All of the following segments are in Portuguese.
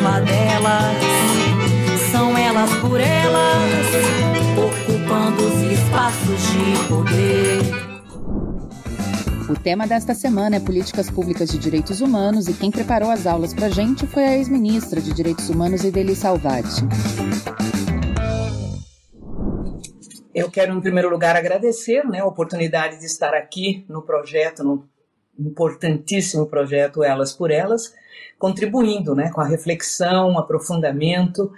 uma delas. São elas por elas, ocupando os espaços de poder. O tema desta semana é Políticas Públicas de Direitos Humanos e quem preparou as aulas para a gente foi a ex-ministra de Direitos Humanos, Ideli Salvati. Eu quero, em primeiro lugar, agradecer né, a oportunidade de estar aqui no projeto, no importantíssimo projeto Elas por Elas, contribuindo né, com a reflexão, um aprofundamento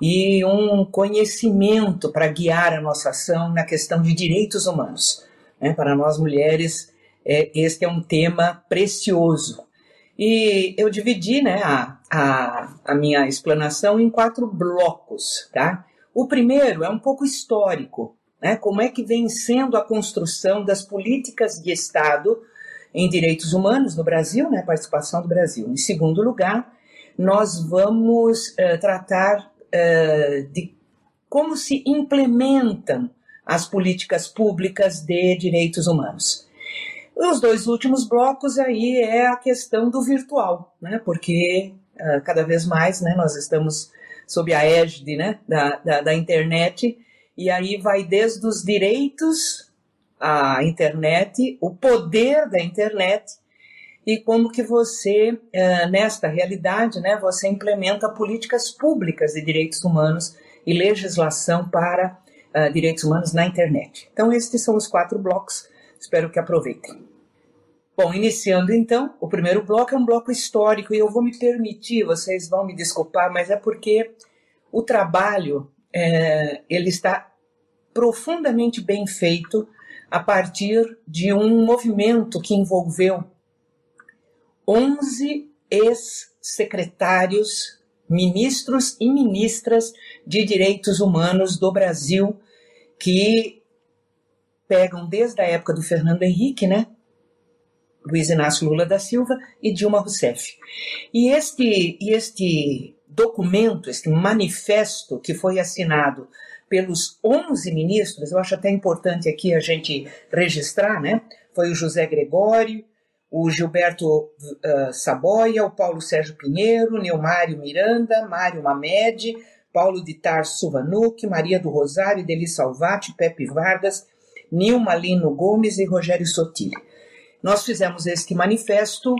e um conhecimento para guiar a nossa ação na questão de direitos humanos. Né? Para nós mulheres, é, este é um tema precioso. E eu dividi né, a, a, a minha explanação em quatro blocos. Tá? O primeiro é um pouco histórico, né? como é que vem sendo a construção das políticas de Estado em direitos humanos no Brasil, né, participação do Brasil. Em segundo lugar, nós vamos uh, tratar uh, de como se implementam as políticas públicas de direitos humanos. Os dois últimos blocos aí é a questão do virtual, né, porque uh, cada vez mais né, nós estamos sob a égide né, da, da, da internet, e aí vai desde os direitos a internet, o poder da internet e como que você, eh, nesta realidade, né, você implementa políticas públicas de direitos humanos e legislação para uh, direitos humanos na internet. Então, estes são os quatro blocos, espero que aproveitem. Bom, iniciando então, o primeiro bloco é um bloco histórico e eu vou me permitir, vocês vão me desculpar, mas é porque o trabalho é, ele está profundamente bem feito a partir de um movimento que envolveu 11 ex-secretários, ministros e ministras de direitos humanos do Brasil, que pegam desde a época do Fernando Henrique, né? Luiz Inácio Lula da Silva e Dilma Rousseff. E este, este documento, este manifesto que foi assinado pelos 11 ministros, eu acho até importante aqui a gente registrar, né? Foi o José Gregório, o Gilberto uh, Saboia, o Paulo Sérgio Pinheiro, Neumário Miranda, Mário Mamed, Paulo de Tarso Vanuc, Maria do Rosário, Deli Salvati, Pepe Vargas, Nilma Lino Gomes e Rogério Sotile. Nós fizemos este manifesto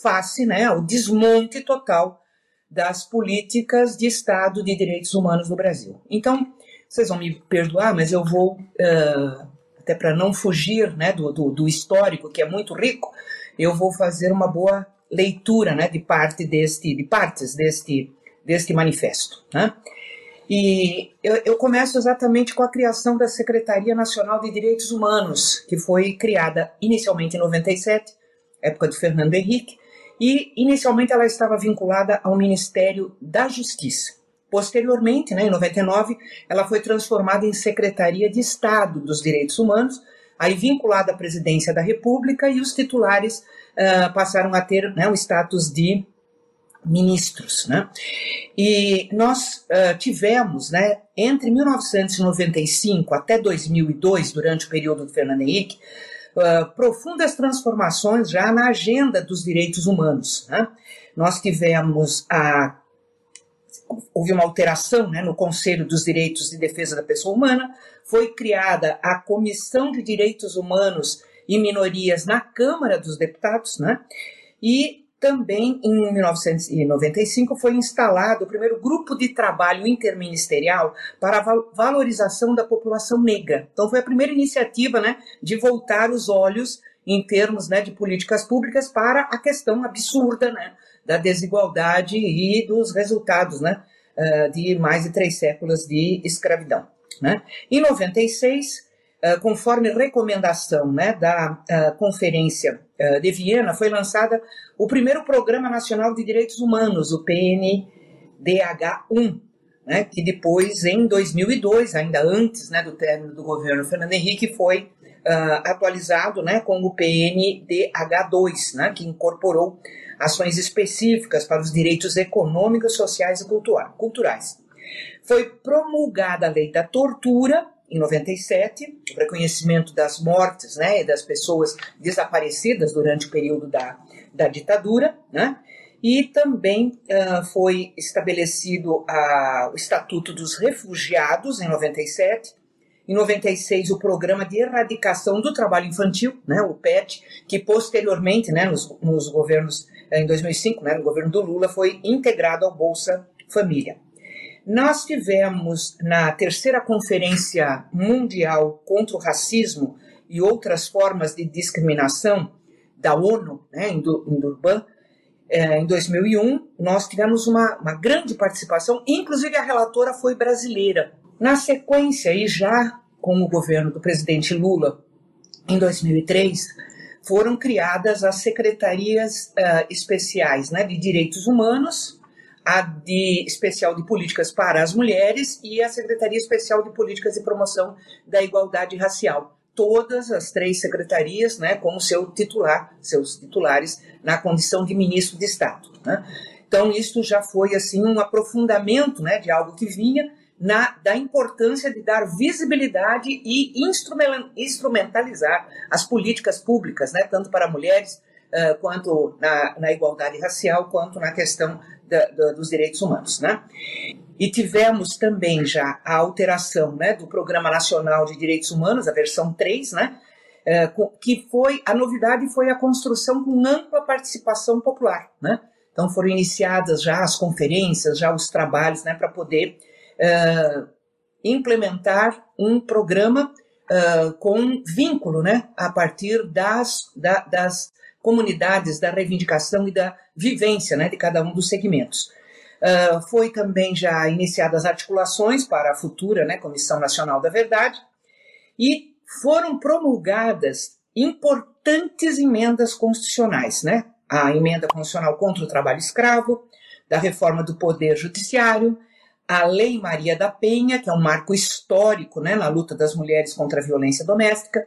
face né, ao desmonte total das políticas de Estado de direitos humanos no Brasil. Então, vocês vão me perdoar, mas eu vou, uh, até para não fugir né, do, do, do, histórico, que é muito rico, eu vou fazer uma boa leitura né, de parte deste, de partes deste, deste manifesto. Né? E eu, eu, começo exatamente com a criação da Secretaria Nacional de Direitos Humanos, que foi criada inicialmente em 97, época de Fernando Henrique, e inicialmente ela estava vinculada ao Ministério da Justiça. Posteriormente, né, em 99, ela foi transformada em Secretaria de Estado dos Direitos Humanos, aí vinculada à Presidência da República, e os titulares uh, passaram a ter né, o status de ministros. Né? E nós uh, tivemos, né, entre 1995 até 2002, durante o período do Fernando Henrique, uh, profundas transformações já na agenda dos direitos humanos. Né? Nós tivemos a houve uma alteração né, no Conselho dos Direitos de Defesa da Pessoa Humana, foi criada a Comissão de Direitos Humanos e Minorias na Câmara dos Deputados, né, e também, em 1995, foi instalado o primeiro grupo de trabalho interministerial para a valorização da população negra. Então, foi a primeira iniciativa né, de voltar os olhos, em termos né, de políticas públicas, para a questão absurda né, da desigualdade e dos resultados né, eh, de mais de três séculos de escravidão. Né? Em 96, eh, conforme recomendação né, da uh, Conferência uh, de Viena, foi lançada o primeiro Programa Nacional de Direitos Humanos, o PNDH1, né, que depois, em 2002, ainda antes né, do término do governo Fernando Henrique, foi atualizado né, com o PNDH2, né, que incorporou ações específicas para os direitos econômicos, sociais e culturais. Foi promulgada a lei da tortura em 97, o reconhecimento das mortes né, e das pessoas desaparecidas durante o período da, da ditadura, né, e também uh, foi estabelecido o Estatuto dos Refugiados em 97, em 96 o Programa de Erradicação do Trabalho Infantil, né, o PET, que posteriormente, né, nos, nos governos, em 2005, né, no governo do Lula, foi integrado ao Bolsa Família. Nós tivemos na terceira Conferência Mundial contra o Racismo e outras formas de discriminação da ONU, né, em Durban, é, em 2001, nós tivemos uma, uma grande participação, inclusive a relatora foi brasileira. Na sequência, e já com o governo do presidente Lula, em 2003, foram criadas as secretarias uh, especiais né, de direitos humanos, a de especial de políticas para as mulheres e a Secretaria Especial de Políticas e Promoção da Igualdade Racial. Todas as três secretarias, né, com seu titular, seus titulares na condição de ministro de Estado. Né? Então isso já foi assim um aprofundamento, né, de algo que vinha na, da importância de dar visibilidade e instrumentalizar as políticas públicas, né, tanto para mulheres uh, quanto na, na igualdade racial, quanto na questão da, da, dos direitos humanos, né? E tivemos também já a alteração né, do Programa Nacional de Direitos Humanos, a versão 3, né? É, que foi, a novidade foi a construção com ampla participação popular, né? Então foram iniciadas já as conferências, já os trabalhos, né, para poder uh, implementar um programa uh, com vínculo, né, a partir das, da, das comunidades da reivindicação e da vivência né, de cada um dos segmentos. Uh, foi também já iniciadas articulações para a futura né, Comissão Nacional da Verdade e foram promulgadas importantes emendas constitucionais, né? A emenda constitucional contra o trabalho escravo, da reforma do Poder Judiciário, a Lei Maria da Penha, que é um marco histórico né, na luta das mulheres contra a violência doméstica,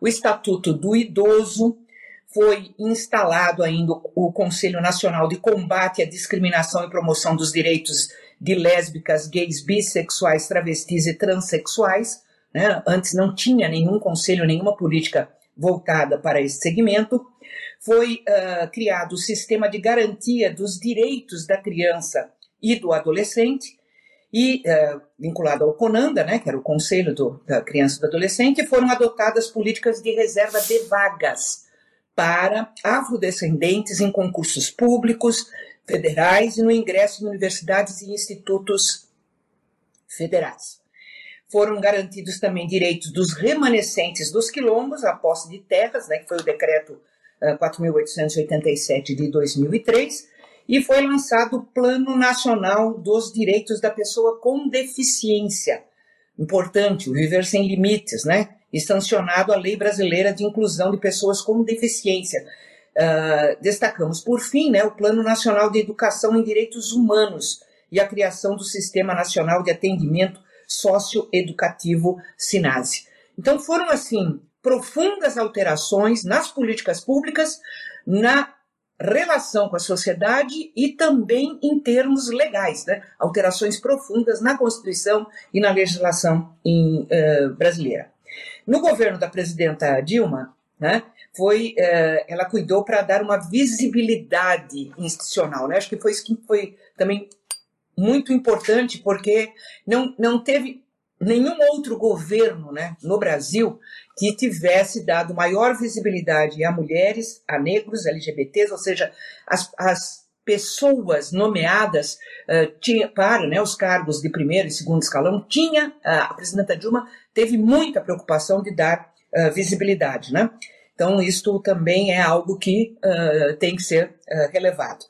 o Estatuto do Idoso, foi instalado ainda o Conselho Nacional de Combate à Discriminação e Promoção dos Direitos de Lésbicas, Gays, Bissexuais, Travestis e Transsexuais. Né? Antes não tinha nenhum conselho, nenhuma política voltada para esse segmento. Foi uh, criado o Sistema de Garantia dos Direitos da Criança e do Adolescente, e uh, vinculado ao CONANDA, né, que era o Conselho do, da Criança e do Adolescente, foram adotadas políticas de reserva de vagas para afrodescendentes em concursos públicos, federais e no ingresso em universidades e institutos federais. Foram garantidos também direitos dos remanescentes dos quilombos à posse de terras, né, que foi o decreto 4887 de 2003, e foi lançado o Plano Nacional dos Direitos da Pessoa com Deficiência. Importante, o Viver Sem Limites, né? E sancionado a Lei Brasileira de Inclusão de Pessoas com Deficiência. Uh, destacamos, por fim, né, o Plano Nacional de Educação em Direitos Humanos e a criação do Sistema Nacional de Atendimento Socioeducativo SINASE. Então foram, assim, profundas alterações nas políticas públicas, na relação com a sociedade e também em termos legais, né? alterações profundas na Constituição e na legislação em, uh, brasileira. No governo da presidenta Dilma, né, foi, uh, ela cuidou para dar uma visibilidade institucional. Né? Acho que foi isso que foi também muito importante, porque não, não teve nenhum outro governo né, no Brasil que tivesse dado maior visibilidade a mulheres, a negros, LGBTs, ou seja, as, as pessoas nomeadas uh, tinha, para né, os cargos de primeiro e segundo escalão, tinha, uh, a presidenta Dilma teve muita preocupação de dar uh, visibilidade. Né? Então, isto também é algo que tem que ser relevado.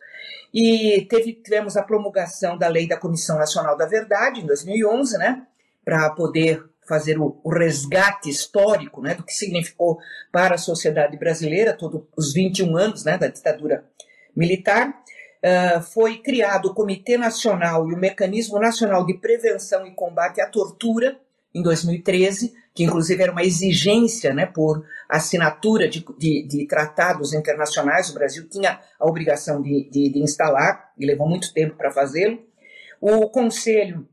E teve, tivemos a promulgação da Lei da Comissão Nacional da Verdade, em 2011, né? Para poder fazer o, o, resgate histórico né, do que significou para a sociedade brasileira, todos os 21 anos né, da ditadura militar. Uh, foi criado o Comitê Nacional e o Mecanismo Nacional de Prevenção e Combate à Tortura, em 2013, que inclusive era uma exigência né, por assinatura de, de, de tratados internacionais. O Brasil tinha a obrigação de, de, de instalar, e levou muito tempo para fazê-lo. O Conselho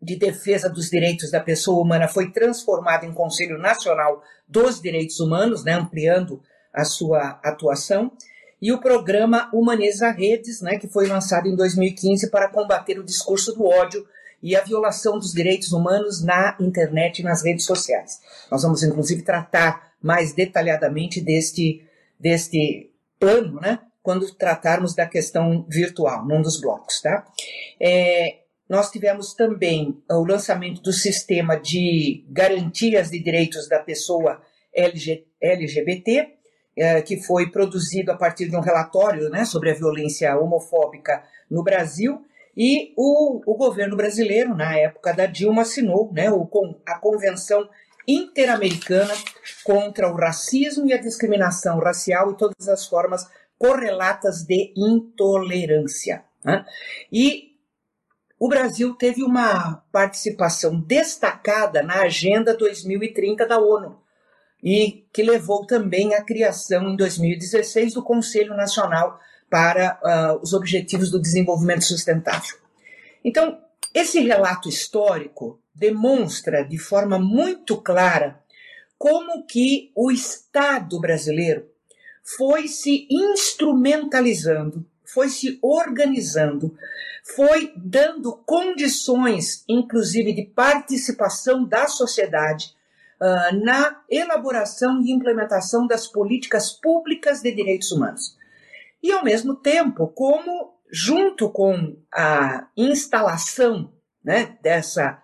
de Defesa dos Direitos da Pessoa Humana foi transformado em Conselho Nacional dos Direitos Humanos, né, ampliando a sua atuação, e o programa Humaniza Redes, né, que foi lançado em 2015 para combater o discurso do ódio e a violação dos direitos humanos na internet e nas redes sociais. Nós vamos, inclusive, tratar mais detalhadamente deste, deste plano, né, quando tratarmos da questão virtual, num dos blocos. Tá? É, nós tivemos também o lançamento do sistema de garantias de direitos da pessoa LGBT, é, que foi produzido a partir de um relatório né, sobre a violência homofóbica no Brasil. E o, o governo brasileiro, na época da Dilma, assinou né, o, a Convenção Interamericana contra o Racismo e a Discriminação Racial e todas as formas correlatas de intolerância. Né? E o Brasil teve uma participação destacada na Agenda 2030 da ONU e que levou também à criação em 2016 do Conselho Nacional para uh, os Objetivos do Desenvolvimento Sustentável. Então, esse relato histórico demonstra de forma muito clara como que o Estado brasileiro foi se instrumentalizando, foi se organizando foi dando condições, inclusive, de participação da sociedade uh, na elaboração e implementação das políticas públicas de direitos humanos. E, ao mesmo tempo, como, junto com a instalação né, dessa,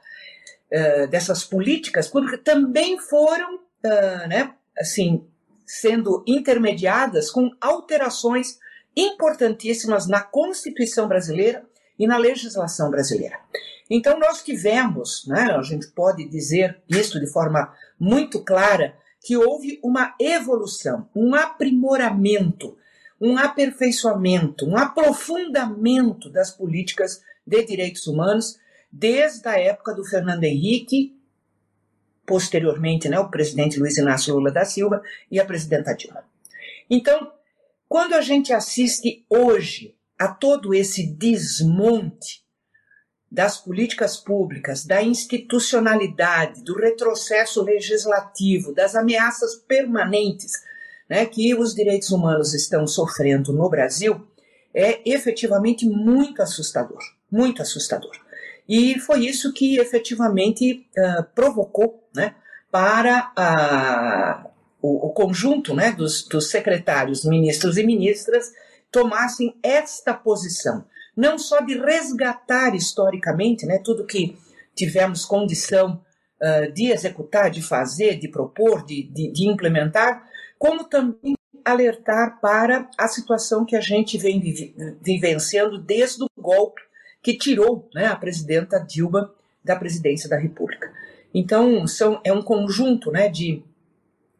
uh, dessas políticas públicas, também foram uh, né, assim, sendo intermediadas com alterações importantíssimas na Constituição brasileira e na legislação brasileira. Então, nós tivemos, né, a gente pode dizer isso de forma muito clara, que houve uma evolução, um aprimoramento, um aperfeiçoamento, um aprofundamento das políticas de direitos humanos desde a época do Fernando Henrique, posteriormente né, o presidente Luiz Inácio Lula da Silva e a presidenta Dilma. Então, quando a gente assiste hoje a todo esse desmonte das políticas públicas, da institucionalidade, do retrocesso legislativo, das ameaças permanentes né, que os direitos humanos estão sofrendo no Brasil, é efetivamente muito assustador, muito assustador. E foi isso que efetivamente uh, provocou né, para uh, o, o, conjunto né, dos, dos secretários, ministros e ministras tomassem esta posição, não só de resgatar historicamente né, tudo que tivemos condição uh, de executar, de fazer, de propor, de, de, de implementar, como também alertar para a situação que a gente vem vivenciando desde o golpe que tirou né, a presidenta Dilma da presidência da República. Então, são, é um conjunto né, de,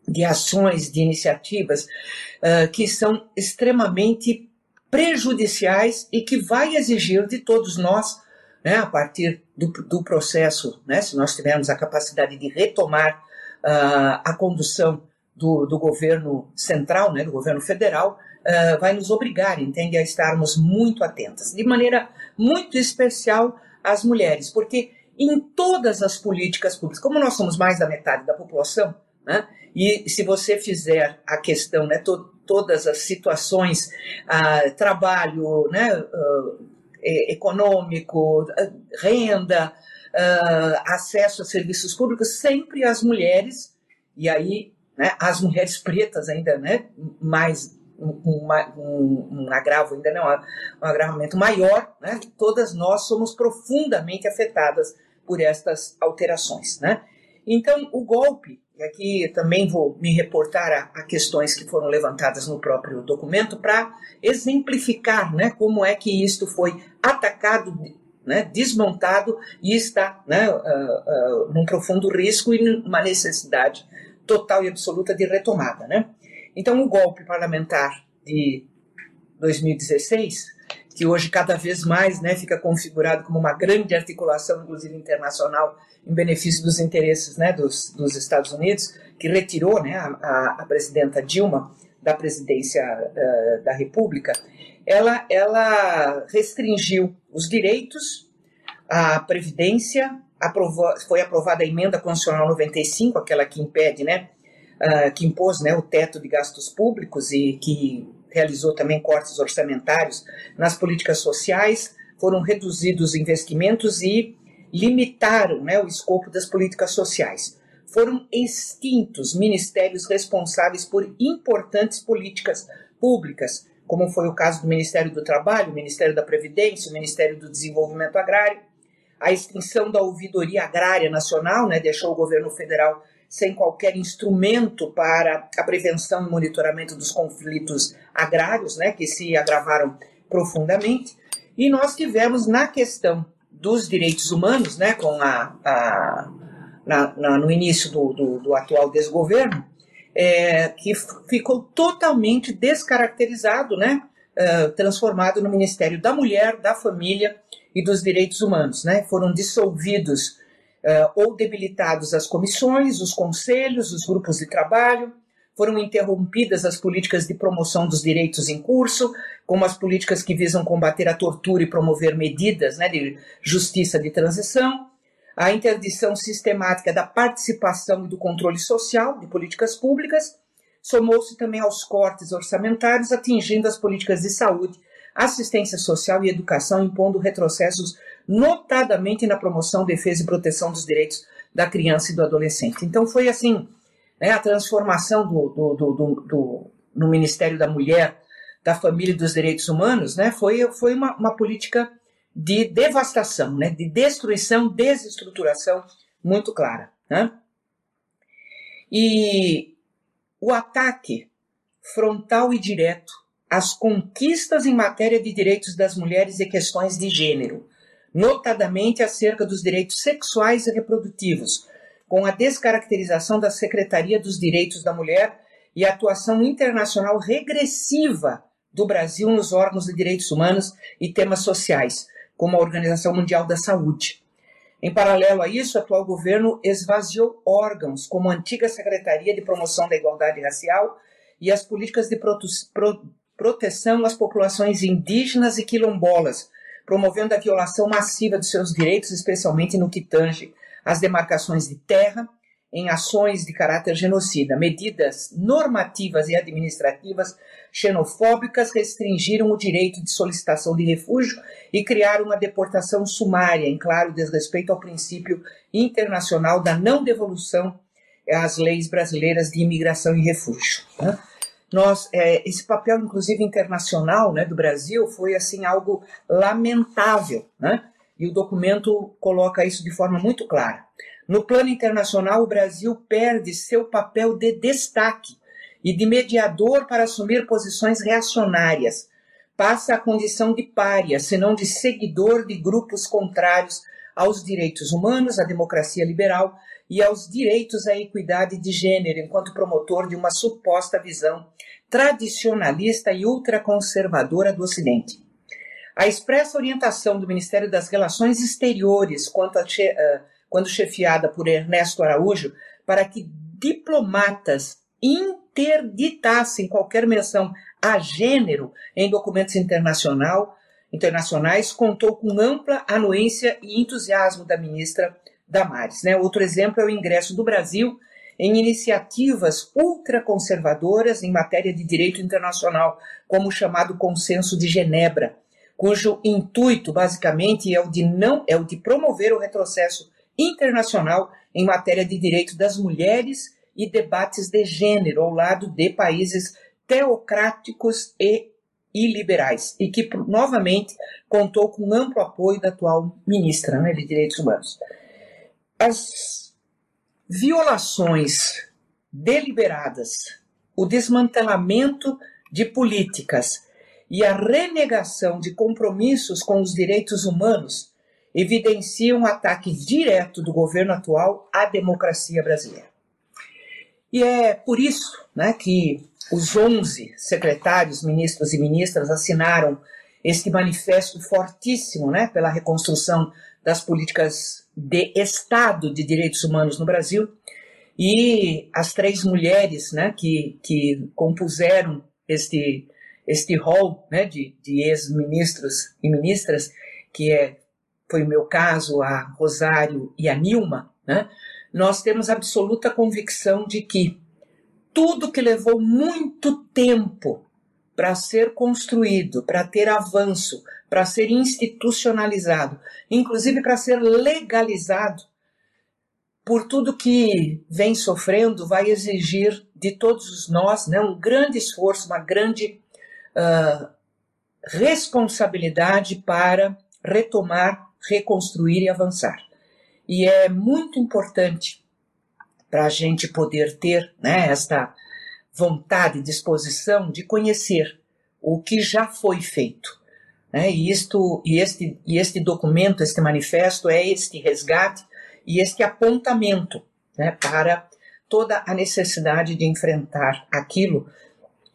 de ações, de iniciativas uh, que são extremamente prejudiciais e que vai exigir de todos nós, né, a partir do, do processo, né, se nós tivermos a capacidade de retomar uh, a condução do, do, governo central, né, do governo federal, uh, vai nos obrigar, entende, a estarmos muito atentas, de maneira muito especial às mulheres, porque em todas as políticas públicas, como nós somos mais da metade da população, né, e se você fizer a questão, né, to, todas as situações, uh, trabalho, né, uh, econômico, renda, uh, acesso a serviços públicos, sempre as mulheres, e aí né, as mulheres pretas ainda, né, mais um, um, um agravo ainda não, um agravamento maior, né, todas nós somos profundamente afetadas por estas alterações, né. Então, o golpe, e aqui também vou me reportar a, a questões que foram levantadas no próprio documento para exemplificar né, como é que isto foi atacado né, desmontado e está né, uh, uh, num profundo risco e numa necessidade total e absoluta de retomada. Né? Então, o golpe parlamentar de 2016, que hoje cada vez mais né, fica configurado como uma grande articulação, inclusive internacional, em benefício dos interesses né, dos, dos Estados Unidos, que retirou né, a, a presidenta Dilma da presidência uh, da República, ela, ela restringiu os direitos, a previdência, aprovou, foi aprovada a emenda constitucional 95, aquela que impede, né, uh, que impôs né, o teto de gastos públicos e que realizou também cortes orçamentários nas políticas sociais, foram reduzidos os investimentos e limitaram né, o escopo das políticas sociais. Foram extintos ministérios responsáveis por importantes políticas públicas, como foi o caso do Ministério do Trabalho, Ministério da Previdência, Ministério do Desenvolvimento Agrário. A extinção da Ouvidoria Agrária Nacional né, deixou o governo federal sem qualquer instrumento para a prevenção e monitoramento dos conflitos agrários, né, que se agravaram profundamente. E nós tivemos na questão dos direitos humanos, né, com a, a na, na, no início do, do, do atual desgoverno, é, que ficou totalmente descaracterizado, né, uh, transformado no Ministério da Mulher, da Família e dos Direitos Humanos. Né? Foram dissolvidos uh, ou debilitados as comissões, os conselhos, os grupos de trabalho, foram interrompidas as políticas de promoção dos direitos em curso, como as políticas que visam combater a tortura e promover medidas né, de justiça de transição, a interdição sistemática da participação e do controle social de políticas públicas, somou-se também aos cortes orçamentários, atingindo as políticas de saúde, assistência social e educação, impondo retrocessos, notadamente na promoção, defesa e proteção dos direitos da criança e do adolescente. Então, foi assim: né, a transformação do, do, do, do, no Ministério da Mulher, da Família e dos Direitos Humanos né, foi, foi uma, uma política de devastação, né, de destruição, desestruturação muito clara. Né? E o ataque frontal e direto às conquistas em matéria de direitos das mulheres e questões de gênero, notadamente acerca dos direitos sexuais e reprodutivos, com a descaracterização da Secretaria dos Direitos da Mulher e a atuação internacional regressiva do Brasil nos órgãos de direitos humanos e temas sociais, como a Organização Mundial da Saúde. Em paralelo a isso, o atual governo esvaziou órgãos como a antiga Secretaria de Promoção da Igualdade Racial e as políticas de prote pro proteção às populações indígenas e quilombolas, promovendo a violação massiva de seus direitos, especialmente no que tange às demarcações de terra, em ações de caráter genocida. Medidas normativas e administrativas xenofóbicas restringiram o direito de solicitação de refúgio e criaram uma deportação sumária, em claro desrespeito ao princípio internacional da não devolução às leis brasileiras de imigração e refúgio. Né? Nós, é, esse papel, inclusive internacional, né, do Brasil foi assim algo lamentável, né? E o documento coloca isso de forma muito clara. No plano internacional, o Brasil perde seu papel de destaque e de mediador para assumir posições reacionárias. Passa a condição de pária, se não de seguidor de grupos contrários aos direitos humanos, à democracia liberal e aos direitos à equidade de gênero, enquanto promotor de uma suposta visão tradicionalista e ultraconservadora do Ocidente. A expressa orientação do Ministério das Relações Exteriores, che uh, quando chefiada por Ernesto Araújo, para que diplomatas interditassem qualquer menção a gênero em documentos internacional, internacionais, contou com ampla anuência e entusiasmo da ministra Né? Outro exemplo é o ingresso do Brasil em iniciativas ultraconservadoras em matéria de direito internacional, como o chamado Consenso de Genebra, cujo intuito basicamente é o de não é o de promover o retrocesso internacional em matéria de direito das mulheres e debates de gênero ao lado de países teocráticos e iliberais e que novamente contou com amplo apoio da atual ministra né, de Direitos Humanos. As violações deliberadas, o desmantelamento de políticas e a renegação de compromissos com os direitos humanos evidenciam um ataque direto do governo atual à democracia brasileira. E é por isso né, que os 11 secretários, ministros e ministras assinaram este manifesto fortíssimo né, pela reconstrução das políticas de Estado de direitos humanos no Brasil. E as três mulheres né, que, que compuseram este, este rol né, de, de ex-ministros e ministras, que é, foi o meu caso, a Rosário e a Nilma, né, nós temos absoluta convicção de que tudo que levou muito tempo para ser construído, para ter avanço, para ser institucionalizado, inclusive para ser legalizado, por tudo que vem sofrendo, vai exigir de todos nós né, um grande esforço, uma grande uh, responsabilidade para retomar, reconstruir e avançar. E é muito importante para a gente poder ter né, esta vontade, disposição de conhecer o que já foi feito. Né? E, isto, e, este, e este documento, este manifesto, é este resgate e este apontamento né, para toda a necessidade de enfrentar aquilo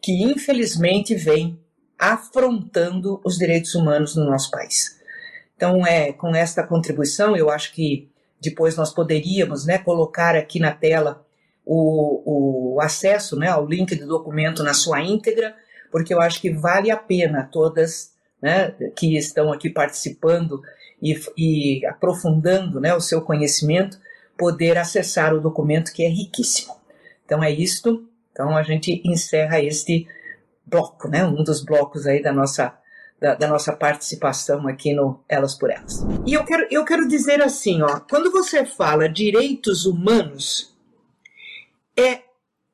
que, infelizmente, vem afrontando os direitos humanos no nosso país. Então, é com esta contribuição, eu acho que depois nós poderíamos né, colocar aqui na tela o, o acesso né, ao link do documento na sua íntegra, porque eu acho que vale a pena todas né, que estão aqui participando e, e aprofundando né, o seu conhecimento, poder acessar o documento que é riquíssimo. Então é isto. Então a gente encerra este bloco, né, um dos blocos aí da nossa da, da, nossa participação aqui no Elas por Elas. E eu quero, eu quero dizer assim, ó, quando você fala direitos humanos, é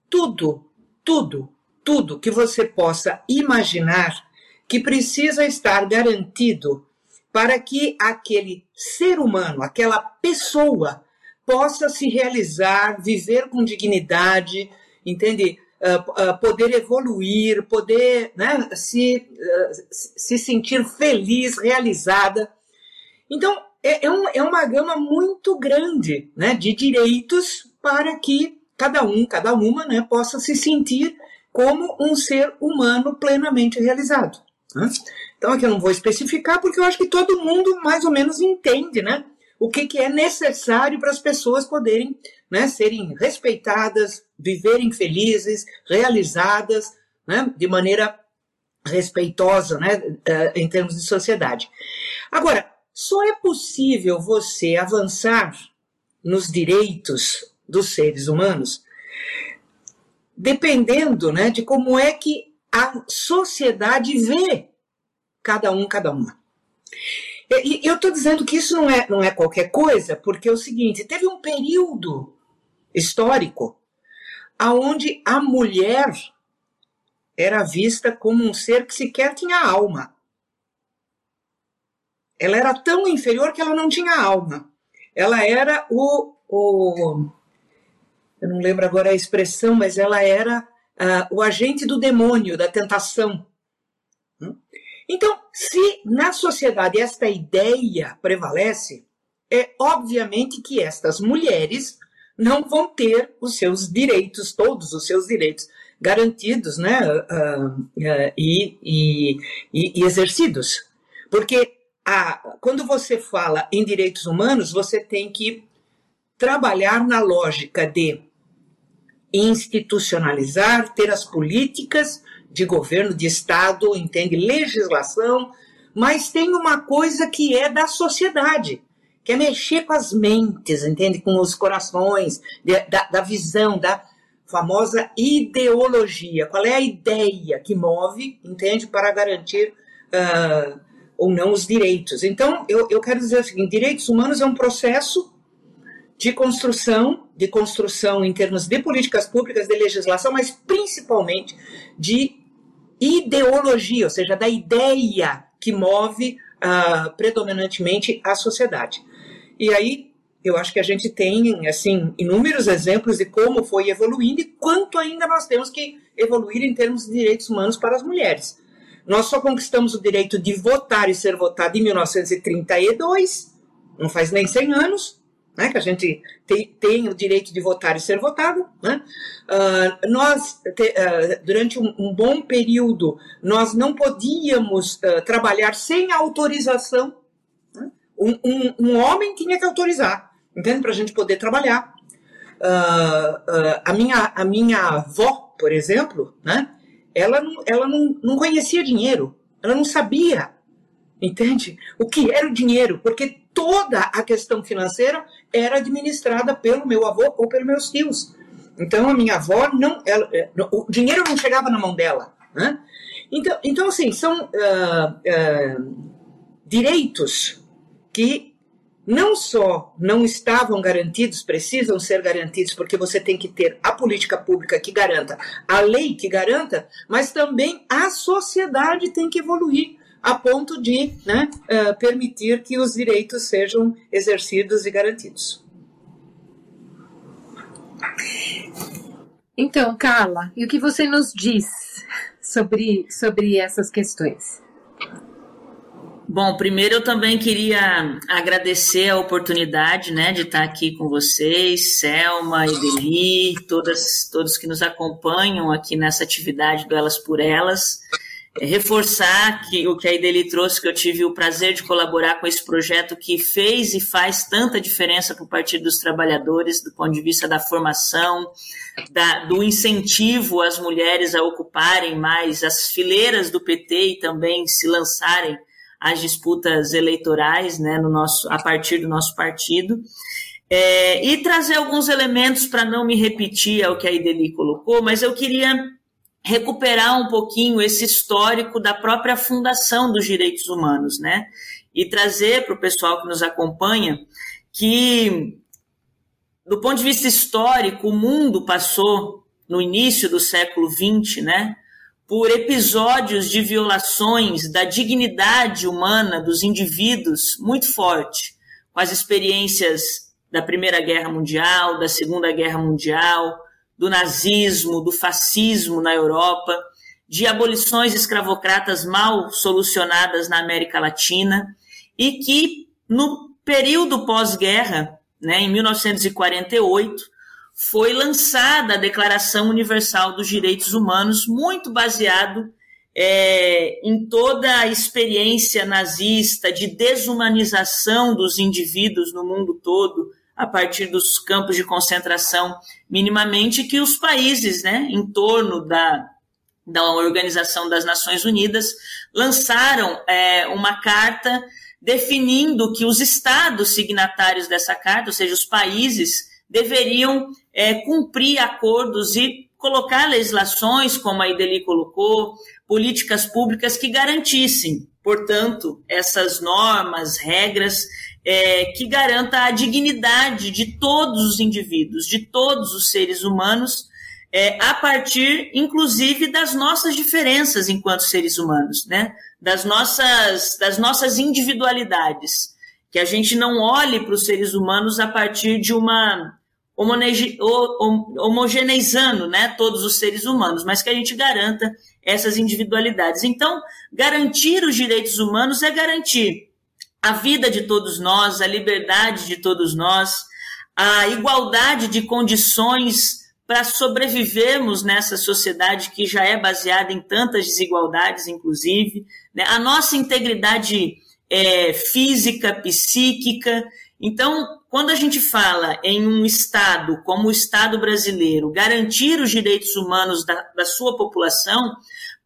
tudo, tudo, tudo que você possa imaginar que precisa estar garantido para que aquele ser humano, aquela pessoa, possa se realizar, viver com dignidade, entende? uh, poder evoluir, poder né, se, uh, se sentir feliz, realizada. Então, é, é, um, é uma gama muito grande né, de direitos para que cada um, cada uma, né, possa se sentir como um ser humano plenamente realizado. Né? Então, aqui eu não vou especificar, porque eu acho que todo mundo mais ou menos entende, né? o que, que é necessário para as pessoas poderem né, serem respeitadas, viverem felizes, realizadas, né, de maneira respeitosa né, eh, em termos de sociedade. Agora, só é possível você avançar nos direitos dos seres humanos dependendo né, de como é que a sociedade vê cada um, cada uma. E eu estou dizendo que isso não é, não é qualquer coisa, porque é o seguinte: teve um período histórico aonde a mulher era vista como um ser que sequer tinha alma. Ela era tão inferior que ela não tinha alma. Ela era o, o eu não lembro agora a expressão, mas ela era uh, o agente do demônio, da tentação. Hum? Então, se na sociedade esta ideia prevalece, é obviamente que estas mulheres não vão ter os seus direitos, todos os seus direitos garantidos né, uh, uh, e, e, e, exercidos. Porque a, quando você fala em direitos humanos, você tem que trabalhar na lógica de institucionalizar, ter as políticas de governo, de Estado, entende? Legislação, mas tem uma coisa que é da sociedade, que é mexer com as mentes, entende? Com os corações, de, da, da visão, da famosa ideologia. Qual é a ideia que move, entende? Para garantir uh, ou não os direitos. Então, eu, eu quero dizer o seguinte: direitos humanos é um processo de construção, de construção em termos de políticas públicas, de legislação, mas principalmente de ideologia, ou seja, da ideia que move uh, predominantemente a sociedade. E aí eu acho que a gente tem assim inúmeros exemplos de como foi evoluindo e quanto ainda nós temos que evoluir em termos de direitos humanos para as mulheres. Nós só conquistamos o direito de votar e ser votado em 1932, não faz nem 100 anos, né, que a gente tem, tem, o direito de votar e ser votado. Né? Uh, nós, te, uh, durante um, um, bom período, nós não podíamos uh, trabalhar sem autorização. Né? Um, um, um, homem tinha que autorizar, entende? Para a gente poder trabalhar. a, minha, a minha avó, por exemplo, né? ela, não, ela não, não conhecia dinheiro, ela não sabia, entende? O que era o dinheiro, porque toda a questão financeira era administrada pelo meu avô ou pelos meus tios. Então a minha avó não, ela, é, o dinheiro não chegava na mão dela, né? Então, então assim são uh, uh, direitos que não só não estavam garantidos, precisam ser garantidos, porque você tem que ter a política pública que garanta, a lei que garanta, mas também a sociedade tem que evoluir a ponto de né, uh, permitir que os direitos sejam exercidos e garantidos. Então, Carla, e o que você nos diz sobre, sobre essas questões? Bom, primeiro eu também queria agradecer a oportunidade né, de estar aqui com vocês, Selma, Edeli, todas, todos que nos acompanham aqui nessa atividade do Elas por Elas reforçar que o que a Ideli trouxe, que eu tive o prazer de colaborar com esse projeto que fez e faz tanta diferença para o Partido dos Trabalhadores, do ponto de vista da formação, da, do incentivo às mulheres a ocuparem mais as fileiras do PT e também se lançarem às disputas eleitorais né, no nosso, a partir do nosso partido. É, e trazer alguns elementos para não me repetir ao que a Ideli colocou, mas eu queria recuperar um pouquinho esse histórico da própria fundação dos direitos humanos, né? E trazer para o pessoal que nos acompanha que, do ponto de vista histórico, o mundo passou, no início do século XX, né? Por episódios de violações da dignidade humana dos indivíduos muito forte, com as experiências da Primeira Guerra Mundial, da Segunda Guerra Mundial, do nazismo, do fascismo na Europa, de abolições escravocratas mal solucionadas na América Latina e que no período pós-guerra, né, em 1948, foi lançada a Declaração Universal dos Direitos Humanos, muito baseado é, em toda a experiência nazista de desumanização dos indivíduos no mundo todo, a partir dos campos de concentração, minimamente, que os países né, em torno da, da Organização das Nações Unidas lançaram é, uma carta definindo que os estados signatários dessa carta, ou seja, os países, deveriam é, cumprir acordos e colocar legislações, como a Ideli colocou, políticas públicas que garantissem, portanto, essas normas, regras é, que garanta a dignidade de todos os indivíduos, de todos os seres humanos, é, a partir, inclusive, das nossas diferenças enquanto seres humanos, né? das, nossas, das nossas individualidades. Que a gente não olhe para os seres humanos a partir de uma homogeneizando né, todos os seres humanos, mas que a gente garanta essas individualidades. Então, garantir os direitos humanos é garantir a vida de todos nós, a liberdade de todos nós, a igualdade de condições para sobrevivermos nessa sociedade que já é baseada em tantas desigualdades, inclusive, né? a nossa integridade é, física, psíquica. Então, quando a gente fala em um Estado como o Estado brasileiro garantir os direitos humanos da, da sua população,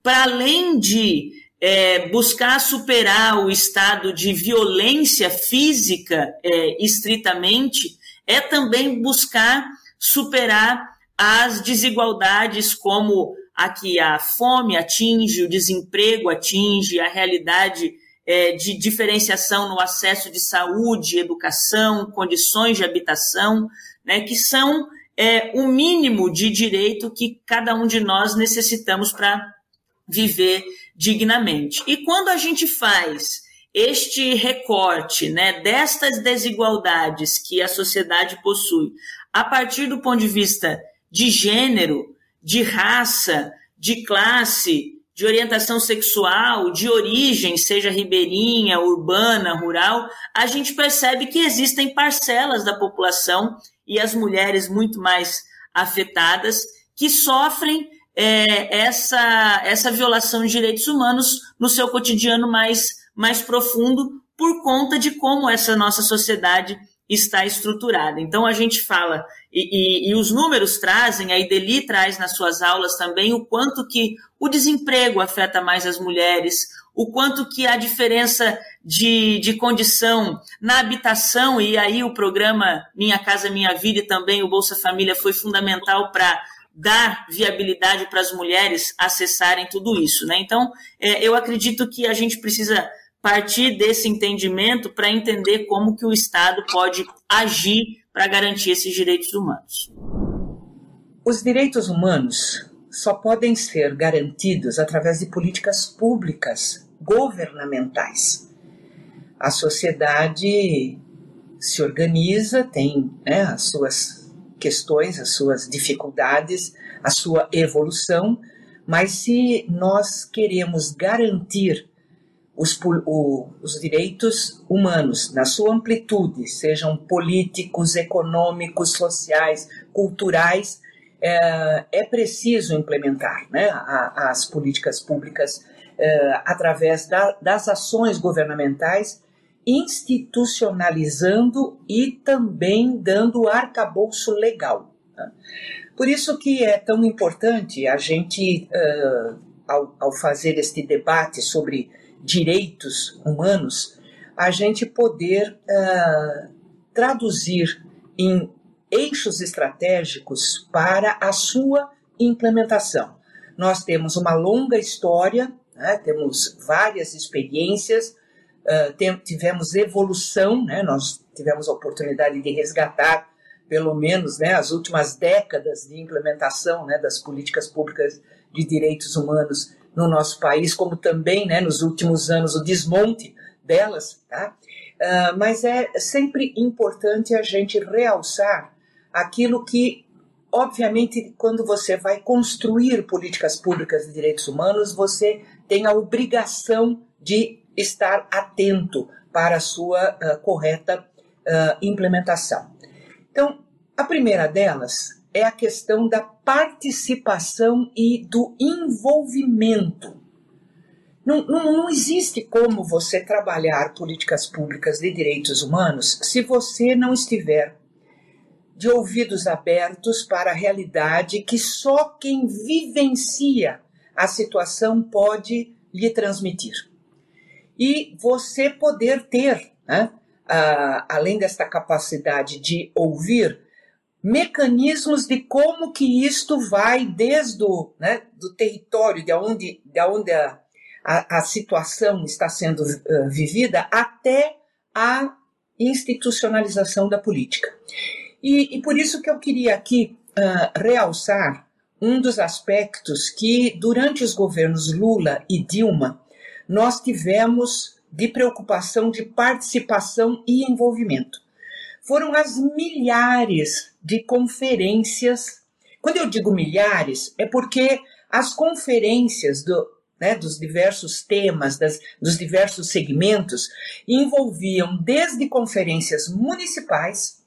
para além de é, buscar superar o estado de violência física é, estritamente, é também buscar superar as desigualdades como a que a fome atinge, o desemprego atinge, a realidade é, de diferenciação no acesso de saúde, educação, condições de habitação, né, que são é, o mínimo de direito que cada um de nós necessitamos para viver dignamente. E quando a gente faz este recorte né, destas desigualdades que a sociedade possui, a partir do ponto de vista de gênero, de raça, de classe, de orientação sexual, de origem, seja ribeirinha, urbana, rural, a gente percebe que existem parcelas da população e as mulheres muito mais afetadas que sofrem é, essa, essa violação de direitos humanos no seu cotidiano mais, mais profundo por conta de como essa nossa sociedade está estruturada. Então a gente fala, e, e, e, os números trazem, a Ideli traz nas suas aulas também o quanto que o desemprego afeta mais as mulheres, o quanto que a diferença de, de condição na habitação, e aí o programa Minha Casa Minha Vida e também o Bolsa Família foi fundamental para dar viabilidade para as mulheres acessarem tudo isso. Né? Então, é, eu acredito que a gente precisa partir desse entendimento para entender como que o Estado pode agir para garantir esses direitos humanos. Os direitos humanos só podem ser garantidos através de políticas públicas governamentais. A sociedade se organiza, tem né, as suas questões, as suas dificuldades, a sua evolução, mas se nós queremos garantir os, o, os direitos humanos, na sua amplitude, sejam políticos, econômicos, sociais, culturais, é, é preciso implementar né, a, as políticas públicas é, através da, das ações governamentais, institucionalizando e também dando arcabouço legal. Né? Por isso que é tão importante a gente, uh, ao, ao fazer este debate sobre direitos humanos, a gente poder uh, traduzir em eixos estratégicos para a sua implementação. Nós temos uma longa história, né, temos várias experiências, tem, tivemos evolução, né, nós tivemos a oportunidade de resgatar pelo menos né, as últimas décadas de implementação né, das políticas públicas de direitos humanos no nosso país, como também né, nos últimos anos o desmonte delas. Tá? Uh, mas é sempre importante a gente realçar aquilo que, obviamente, quando você vai construir políticas públicas de direitos humanos, você tem a obrigação de estar atento para a sua uh, correta uh, implementação. Então, a primeira delas é a questão da participação e do envolvimento. Não, não, não, existe como você trabalhar políticas públicas de direitos humanos se você não estiver de ouvidos abertos para a realidade que só quem vivencia a situação pode lhe transmitir. E você poder ter, né, além desta capacidade de ouvir, mecanismos de como que isto vai desde o né, do território, de onde, de onde a, a, a situação está sendo uh, vivida, até a institucionalização da política. E, e, por isso que eu queria aqui uh, realçar um dos aspectos que, durante os governos Lula e Dilma, nós tivemos de preocupação de participação e envolvimento. foram as milhares de conferências. Quando eu digo milhares, é porque as conferências do, né, dos diversos temas, das, dos diversos segmentos, envolviam desde conferências municipais,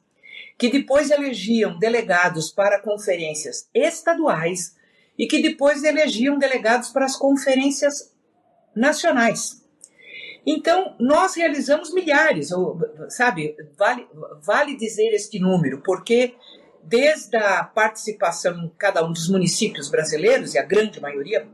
que depois elegiam delegados para conferências estaduais e que depois elegiam delegados para as conferências nacionais. Então, nós realizamos milhares, ou, sabe, vale, vale dizer este número, porque desde a participação em cada um dos municípios brasileiros, e a grande maioria,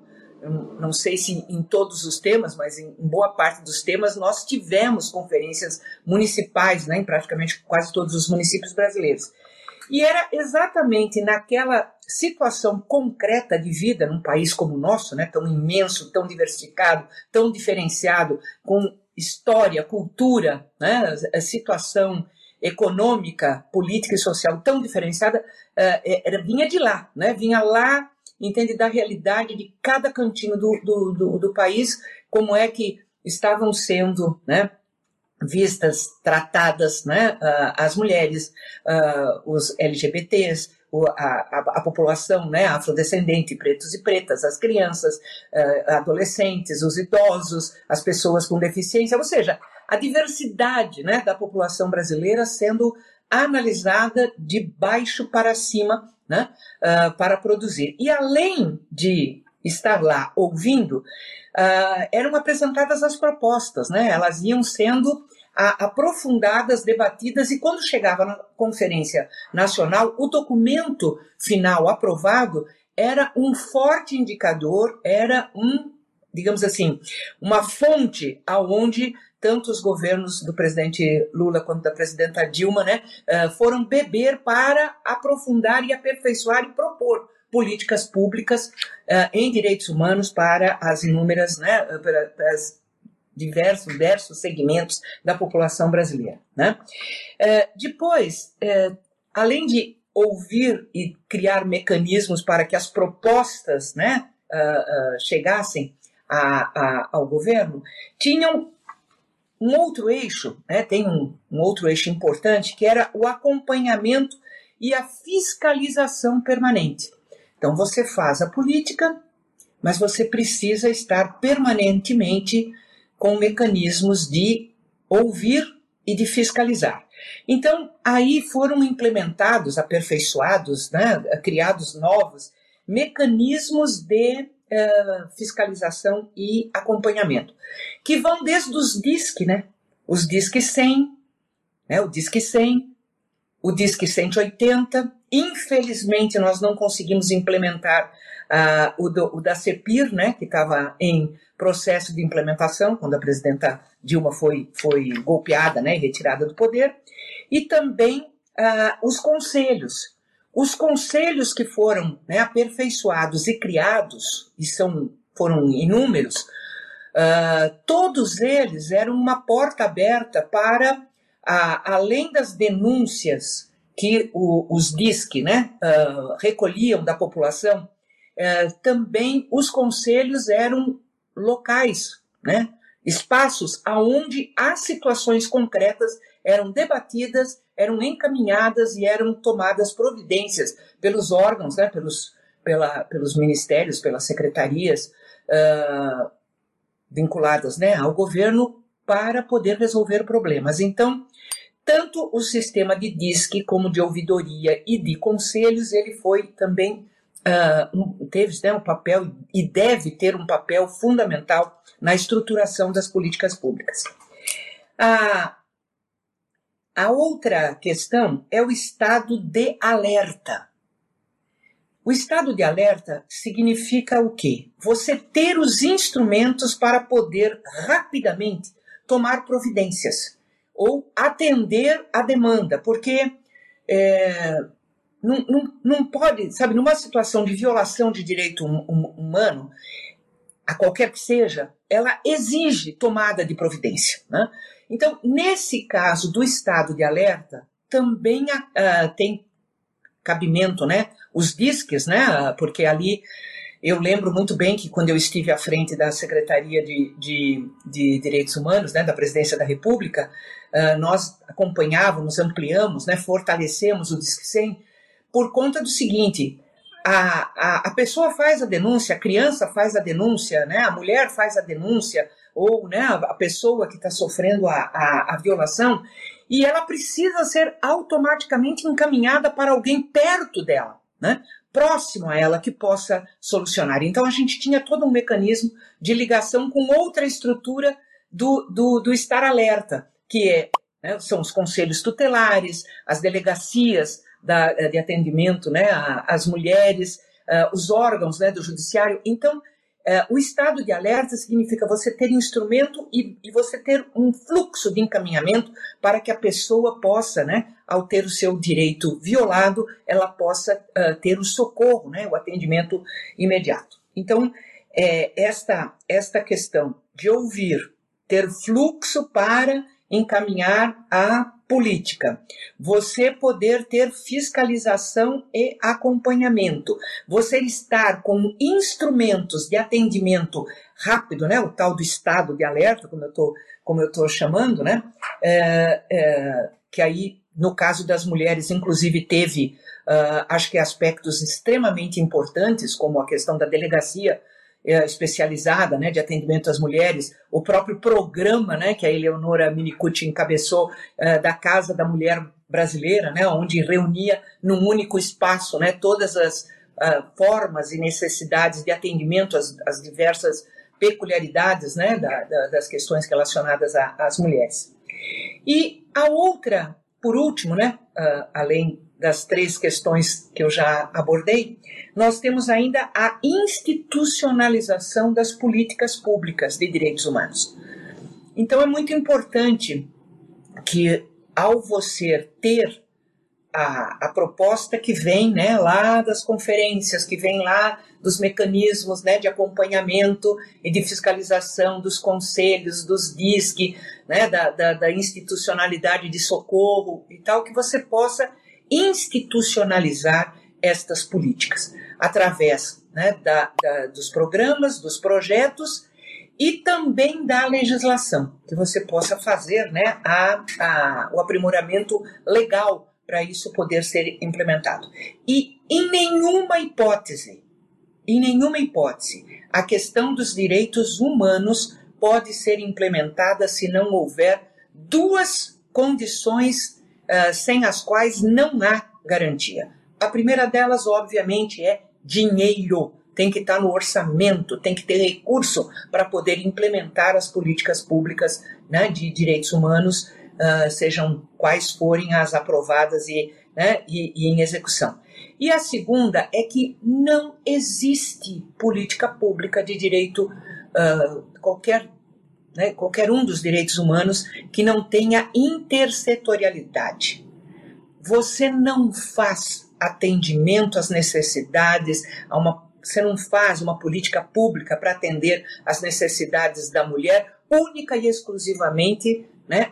não sei se em todos os temas, mas em boa parte dos temas, nós tivemos conferências municipais né, em praticamente quase todos os municípios brasileiros. E era exatamente naquela situação concreta de vida num país como o nosso, né, tão imenso, tão diversificado, tão diferenciado, com história, cultura, né, a situação econômica, política e social tão diferenciada, uh, era, vinha de lá, né, vinha lá, entende, da realidade de cada cantinho do, do, do, do país, como é que estavam sendo, né, vistas, tratadas, né, uh, as mulheres, uh, os LGBTs, a, a, a, população né, afrodescendente, pretos e pretas, as crianças, uh, adolescentes, os idosos, as pessoas com deficiência, ou seja, a diversidade né, da população brasileira sendo analisada de baixo para cima né, para produzir. E além de estar lá ouvindo, uh, eram apresentadas as propostas, né? Elas iam sendo a, aprofundadas, debatidas, e quando chegava na Conferência Nacional, o documento final aprovado era um forte indicador, era um, digamos assim, uma fonte aonde tanto os governos do presidente Lula quanto da presidenta Dilma né, uh, foram beber para aprofundar e aperfeiçoar e propor políticas públicas uh, em direitos humanos para as inúmeras, né, para, para as diversos, diversos segmentos da população brasileira. Né? Uh, depois, uh, além de ouvir e criar mecanismos para que as propostas né, chegassem a, a, ao governo, tinham um outro eixo, né, tem um, um outro eixo importante, que era o acompanhamento e a fiscalização permanente. Então você faz a política, mas você precisa estar permanentemente com mecanismos de ouvir e de fiscalizar. Então, aí foram implementados, aperfeiçoados, né, criados novos mecanismos de uh, fiscalização e acompanhamento, que vão desde os DISC, né, os DISC 100, né, o DISC 100, o DISC 180. Infelizmente, nós não conseguimos implementar uh, o, do, o, da CEPIR, né, que estava em processo de implementação, quando a presidenta Dilma foi, foi golpeada né, e retirada do poder, e também uh, os conselhos. Os conselhos que foram né, aperfeiçoados e criados, e são, foram inúmeros, uh, todos eles eram uma porta aberta para além das denúncias que o, os DISC né, uh, recolhiam da população, uh, também os conselhos eram locais, né, espaços aonde as situações concretas eram debatidas, eram encaminhadas e eram tomadas providências pelos órgãos, né, pelos, pela, pelos ministérios, pelas secretarias uh, vinculadas né, ao governo para poder resolver problemas. Então, tanto o sistema de DISC como de ouvidoria e de conselhos, ele foi também uh, teve né, um papel e deve ter um papel fundamental na estruturação das políticas públicas. A, a outra questão é o estado de alerta. O estado de alerta significa o quê? Você ter os instrumentos para poder rapidamente tomar providências ou atender a demanda, porque é, não, não, não pode, sabe, numa situação de violação de direito hum, hum, humano, a qualquer que seja, ela exige tomada de providência. Né? Então, nesse caso do estado de alerta, também uh, tem cabimento, né? Os disques, né? Porque ali Eu lembro muito bem que quando eu estive à frente da Secretaria de, de, de Direitos Humanos, né, da Presidência da República, nós acompanhávamos, ampliamos, né, fortalecemos o Disque 100 por conta do seguinte, a, a, a pessoa faz a denúncia, a criança faz a denúncia, né, a mulher faz a denúncia, ou né, a pessoa que está sofrendo a, a, a violação, e ela precisa ser automaticamente encaminhada para alguém perto dela, né? próximo a ela que possa solucionar. Então a gente tinha todo um mecanismo de ligação com outra estrutura do, do, do estar alerta, que é, né, são os conselhos tutelares, as delegacias da, de atendimento né, às mulheres, uh, os órgãos né, do judiciário. Então, é, o estado de alerta significa você ter instrumento e, e, você ter um fluxo de encaminhamento para que a pessoa possa, né, ao ter o seu direito violado, ela possa uh, ter o socorro, né, o atendimento imediato. Então, é, esta, esta questão de ouvir, ter fluxo para encaminhar a política, você poder ter fiscalização e acompanhamento, você estar com instrumentos de atendimento rápido, né, o tal do estado de alerta, como eu tô, como eu estou chamando, né, é, é, que aí no caso das mulheres, inclusive teve, uh, acho que aspectos extremamente importantes, como a questão da delegacia especializada né, de atendimento às mulheres, o próprio programa né, que a Eleonora Minicucci encabeçou é, da Casa da Mulher Brasileira, né, onde reunia num único espaço né, todas as uh, formas e necessidades de atendimento às, às diversas peculiaridades né, da, da, das questões relacionadas às mulheres. E a outra, por último, né, uh, além das três questões que eu já abordei, nós temos ainda a institucionalização das políticas públicas de direitos humanos. Então é muito importante que, ao você ter a, a proposta que vem né, lá das conferências, que vem lá dos mecanismos né, de acompanhamento e de fiscalização dos conselhos, dos DISC, né, da, da, da institucionalidade de socorro e tal, que você possa institucionalizar estas políticas através né, da, da, dos programas, dos projetos e também da legislação, que você possa fazer né, a, a, o aprimoramento legal para isso poder ser implementado. E em nenhuma hipótese, em nenhuma hipótese, a questão dos direitos humanos pode ser implementada se não houver duas condições uh, sem as quais não há garantia. A primeira delas, obviamente, é dinheiro. Tem que estar no orçamento, tem que ter recurso para poder implementar as políticas públicas né, de direitos humanos, uh, sejam quais forem as aprovadas e, né, e, e em execução. E a segunda é que não existe política pública de direito, uh, qualquer né, qualquer um dos direitos humanos que não tenha intersetorialidade. Você não faz atendimento às necessidades, a uma, você não faz uma política pública para atender às necessidades da mulher única e exclusivamente né,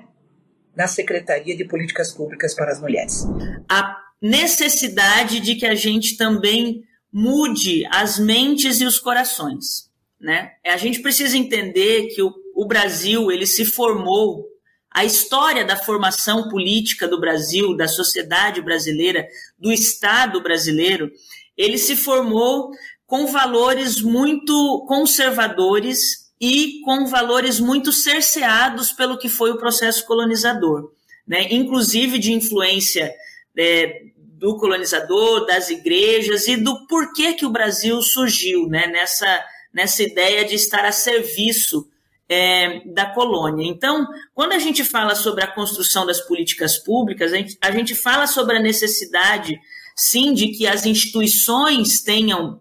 na Secretaria de Políticas Públicas para as Mulheres. A necessidade de que a gente também mude as mentes e os corações. Né? A gente precisa entender que o o Brasil ele se formou, a história da formação política do Brasil, da sociedade brasileira, do Estado brasileiro, ele se formou com valores muito conservadores e com valores muito cerceados pelo que foi o processo colonizador, né? inclusive de influência é, do colonizador, das igrejas e do porquê que o Brasil surgiu né? nessa, nessa ideia de estar a serviço é, da colônia. Então, quando a gente fala sobre a construção das políticas públicas, a gente, a gente fala sobre a necessidade, sim, de que as instituições tenham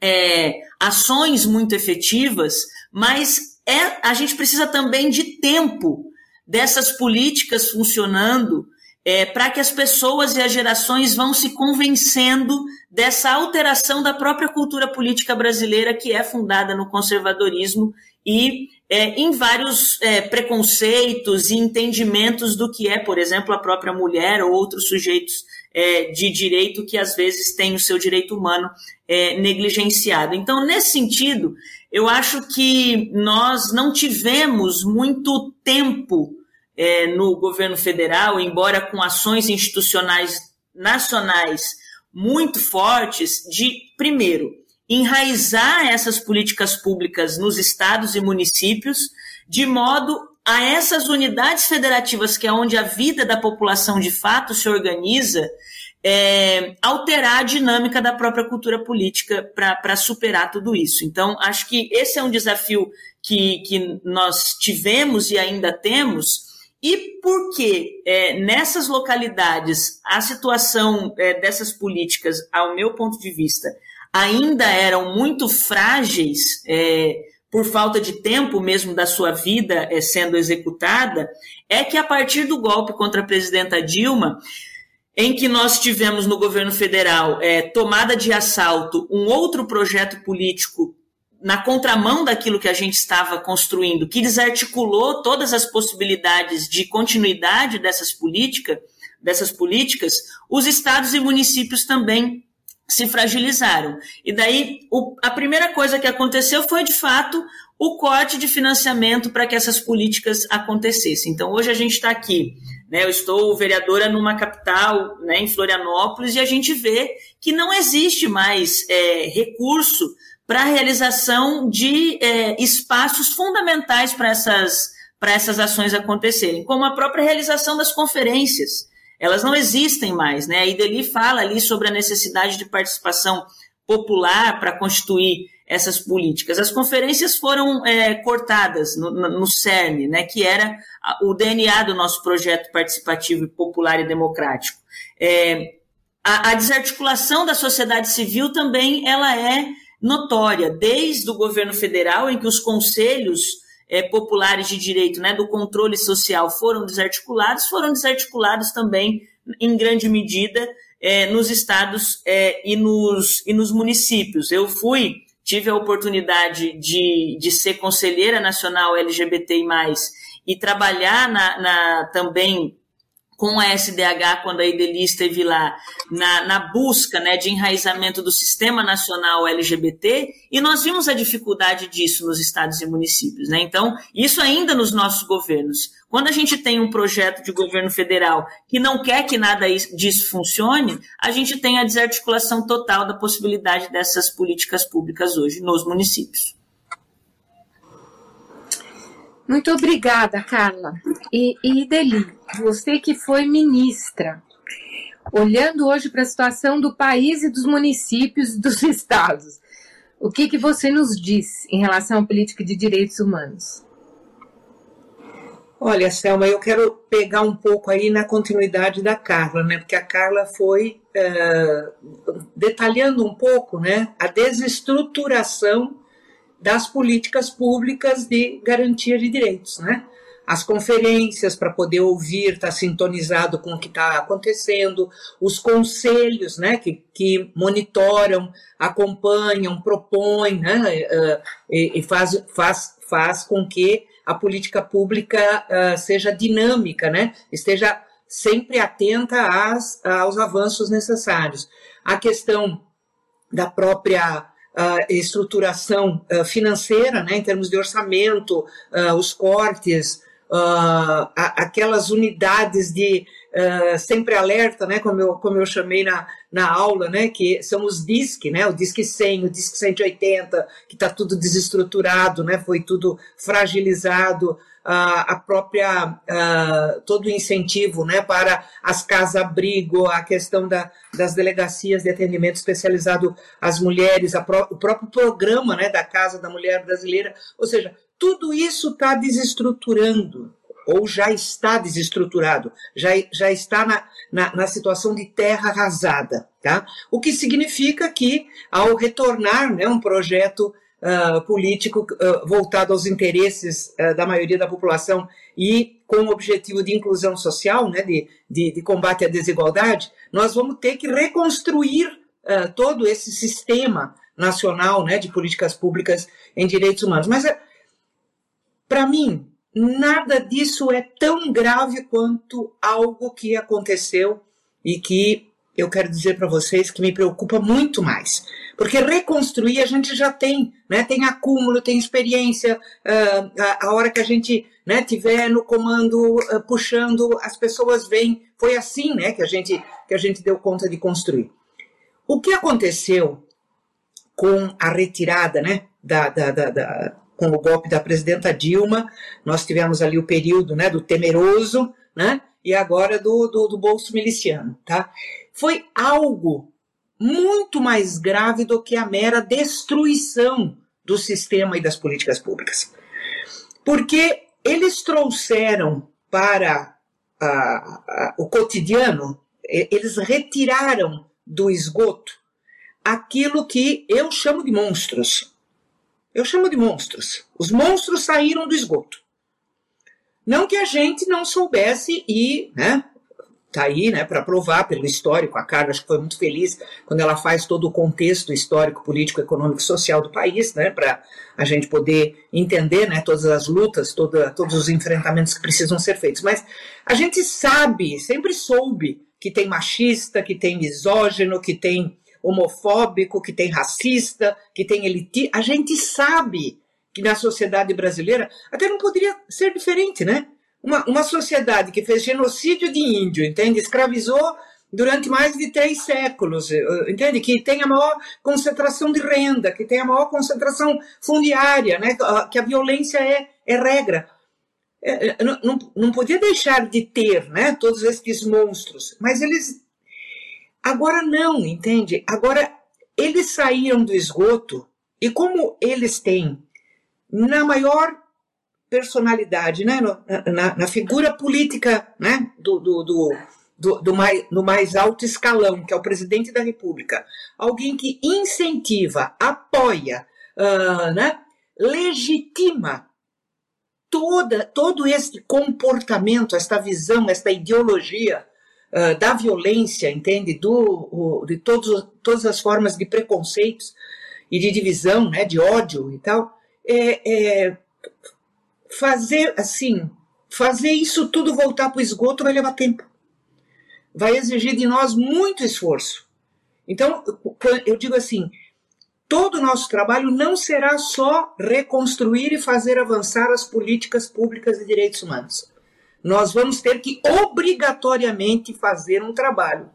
é, ações muito efetivas, mas é, a gente precisa também de tempo dessas políticas funcionando é, para que as pessoas e as gerações vão se convencendo dessa alteração da própria cultura política brasileira que é fundada no conservadorismo e é, em vários é, preconceitos e entendimentos do que é, por exemplo, a própria mulher ou outros sujeitos é, de direito que às vezes têm o seu direito humano é, negligenciado. Então, nesse sentido, eu acho que nós não tivemos muito tempo é, no governo federal, embora com ações institucionais nacionais muito fortes, de, primeiro, enraizar essas políticas públicas nos estados e municípios, de modo a essas unidades federativas, que é onde a vida da população de fato se organiza, é, alterar a dinâmica da própria cultura política para superar tudo isso. Então, acho que esse é um desafio que, que nós tivemos e ainda temos. E porque é, nessas localidades a situação é, dessas políticas, ao meu ponto de vista, ainda eram muito frágeis é, por falta de tempo mesmo da sua vida é, sendo executada, é que a partir do golpe contra a presidenta Dilma, em que nós tivemos no governo federal é, tomada de assalto um outro projeto político na contramão daquilo que a gente estava construindo, que desarticulou todas as possibilidades de continuidade dessas políticas, dessas políticas, os estados e municípios também se fragilizaram. E daí o, a primeira coisa que aconteceu foi de fato o corte de financiamento para que essas políticas acontecessem. Então hoje a gente está aqui né? Eu estou vereadora numa capital, né, em Florianópolis, e a gente vê que não existe mais é, recurso para a realização de é, espaços fundamentais para essas, para essas ações acontecerem, como a própria realização das conferências. Elas não existem mais. Né? A Ideli fala ali sobre a necessidade de participação popular para constituir essas políticas. As conferências foram é, cortadas no, no, CERN, né, que era o DNA do nosso projeto participativo, popular e democrático. É, a, a, desarticulação da sociedade civil também ela é notória, desde o governo federal, em que os conselhos é, populares de direito né, do controle social foram desarticulados, foram desarticulados também, em grande medida, é, nos estados é, e, nos, e nos municípios. Eu fui tive a oportunidade de, de ser conselheira nacional LGBTI+, e trabalhar na, na também com a SDH, quando a Ideli esteve lá, na, na busca né, de enraizamento do Sistema Nacional LGBT, e nós vimos a dificuldade disso nos estados e municípios. Né? Então, isso ainda nos nossos governos. Quando a gente tem um projeto de governo federal que não quer que nada disso funcione, a gente tem a desarticulação total da possibilidade dessas políticas públicas hoje nos municípios. Muito obrigada, Carla. E, e Deli, você que foi ministra, olhando hoje para a situação do país e dos municípios dos estados, o que, que você nos diz em relação à política de direitos humanos? Olha, Selma, eu quero pegar um pouco aí na continuidade da Carla, né? Porque a Carla foi uh, detalhando um pouco, né, a desestruturação das políticas públicas de garantia de direitos, né? As conferências para poder ouvir, estar tá sintonizado com o que está acontecendo, os conselhos, né, que, que monitoram, acompanham, propõem, né, uh, e, faz, faz, faz com que a política pública uh, seja dinâmica, né, esteja sempre atenta às, aos avanços necessários. A questão da própria uh, estruturação uh, financeira, né, em termos de orçamento, uh, os cortes, a, aquelas unidades de sempre alerta, né, como eu, como eu chamei na, na aula, né, que são os DISC, né, o DISC 100, o DISC 180, que está tudo desestruturado, né, foi tudo fragilizado, a própria todo o incentivo né, para as casas-abrigo, a questão da, das delegacias de atendimento especializado às mulheres, o próprio programa né, da Casa da Mulher Brasileira, ou seja, tudo isso está desestruturando ou já está desestruturado, já, já está na, na, na, situação de terra arrasada. Tá? O que significa que, ao retornar né, um projeto uh, político uh, voltado aos interesses uh, da maioria da população e com o objetivo de inclusão social, né, de, de, de combate à desigualdade, nós vamos ter que reconstruir todo esse sistema nacional né, de políticas públicas em direitos humanos. Mas para mim, nada disso é tão grave quanto algo que aconteceu e que eu quero dizer para vocês que me preocupa muito mais. Porque reconstruir a gente já tem, né? Tem acúmulo, tem experiência. Uh, a, a, hora que a gente né, tiver no comando uh, puxando, as pessoas vêm. Foi assim, né? Que a gente que a gente deu conta de construir. O que aconteceu com a retirada, né? Da, da, da, da com o golpe da presidenta Dilma, nós tivemos ali o período, né? Do temeroso, né? E agora do, do, do bolso miliciano, tá? Foi algo muito mais grave do que a mera destruição do sistema e das políticas públicas. Porque eles trouxeram para a, o cotidiano, eles retiraram do esgoto aquilo que eu chamo de monstros. Eu chamo de monstros. Os monstros saíram do esgoto. Não que a gente não soubesse ir né, está aí né, para provar pelo histórico. A Carla acho que foi muito feliz quando ela faz todo o contexto histórico, político, econômico e social do país, né, para a gente poder entender né, todas as lutas, toda, todos os enfrentamentos que precisam ser feitos. Mas a gente sabe, sempre soube, que tem machista, que tem misógino, que tem homofóbico, que tem racista, que tem elite. A gente sabe que na sociedade brasileira até não poderia ser diferente, né? uma, uma sociedade que fez genocídio de índio, entende? Escravizou durante mais de três séculos, eh, entende? Que tem a maior concentração de renda, que tem a maior concentração fundiária, né? Que a violência é, é regra. É, é não, não, não podia deixar de ter, né? Todos esses monstros, mas eles agora não, entende? Agora eles saíram do esgoto e como eles têm na maior personalidade, né, na, na figura política né, do, do, do, do, do mais, no mais alto escalão, que é o presidente da República, alguém que incentiva, apoia, uh, né, legitima toda, todo esse comportamento, esta visão, esta ideologia uh, da violência, entende? Do, o, de todos, todas as formas de preconceitos e de divisão, né, de ódio e tal, é, é fazer assim, fazer isso tudo voltar para o esgoto vai levar tempo. Vai exigir de nós muito esforço. Então, eu digo assim, todo o nosso trabalho não será só reconstruir e fazer avançar as políticas públicas de direitos humanos. Nós vamos ter que obrigatoriamente fazer um trabalho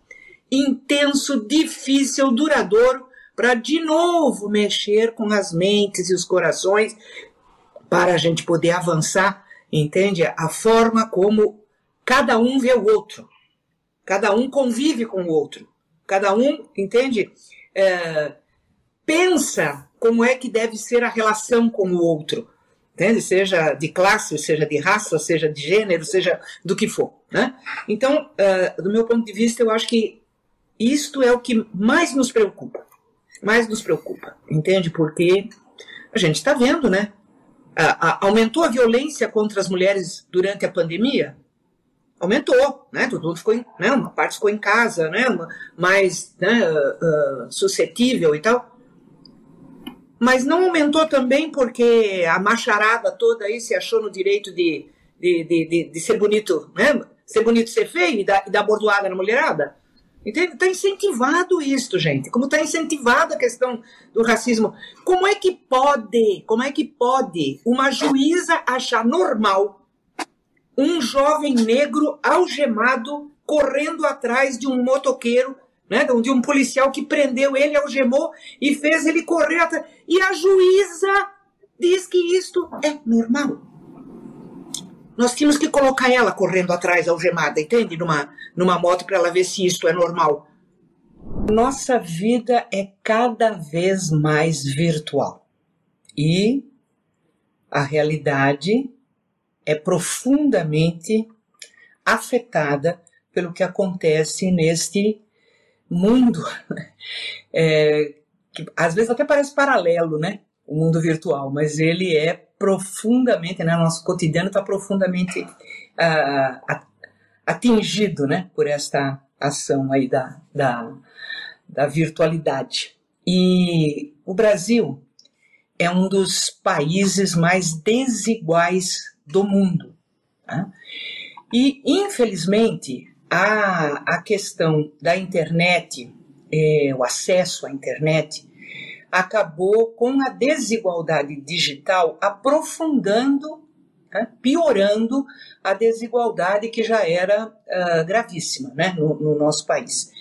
intenso, difícil, duradouro, para de novo mexer com as mentes e os corações para a gente poder avançar, entende? A forma como cada um vê o outro, cada um convive com o outro, cada um, entende? É, pensa como é que deve ser a relação com o outro, entende? Seja de classe, seja de raça, seja de gênero, seja do que for, né? Então, uh, do meu ponto de vista, eu acho que isto é o que mais nos preocupa, mais nos preocupa, entende? Porque a gente está vendo, né? aumentou a violência contra as mulheres durante a pandemia? Aumentou, né? Todo mundo ficou, em, né? Uma parte ficou em casa, né? mais né? Uh, uh, suscetível e tal. Mas não aumentou também porque a macharada toda aí se achou no direito de, de, de, de, de ser bonito, né? Ser bonito, ser feio e dar, e dar bordoada na mulherada? Está incentivado isso, gente. Como está incentivada a questão do racismo. Como é que pode, como é que pode uma juíza achar normal um jovem negro algemado correndo atrás de um motoqueiro, né, de um policial que prendeu ele, algemou e fez ele correr atrás. E a juíza diz que isto é normal nós tínhamos que colocar ela correndo atrás, algemada, entende? Numa, numa moto para ela ver se isto é normal. Nossa vida é cada vez mais virtual. E a realidade é profundamente afetada pelo que acontece neste mundo, é, que às vezes até parece paralelo, né? O mundo virtual, mas ele é profundamente, né, nosso cotidiano está profundamente uh, atingido né, por esta ação aí da, da, da virtualidade. E o Brasil é um dos países mais desiguais do mundo. Tá? E, infelizmente, a, a questão da internet, é, o acesso à internet, acabou com a desigualdade digital aprofundando, né, piorando a desigualdade que já era uh, gravíssima né, no, no, nosso país.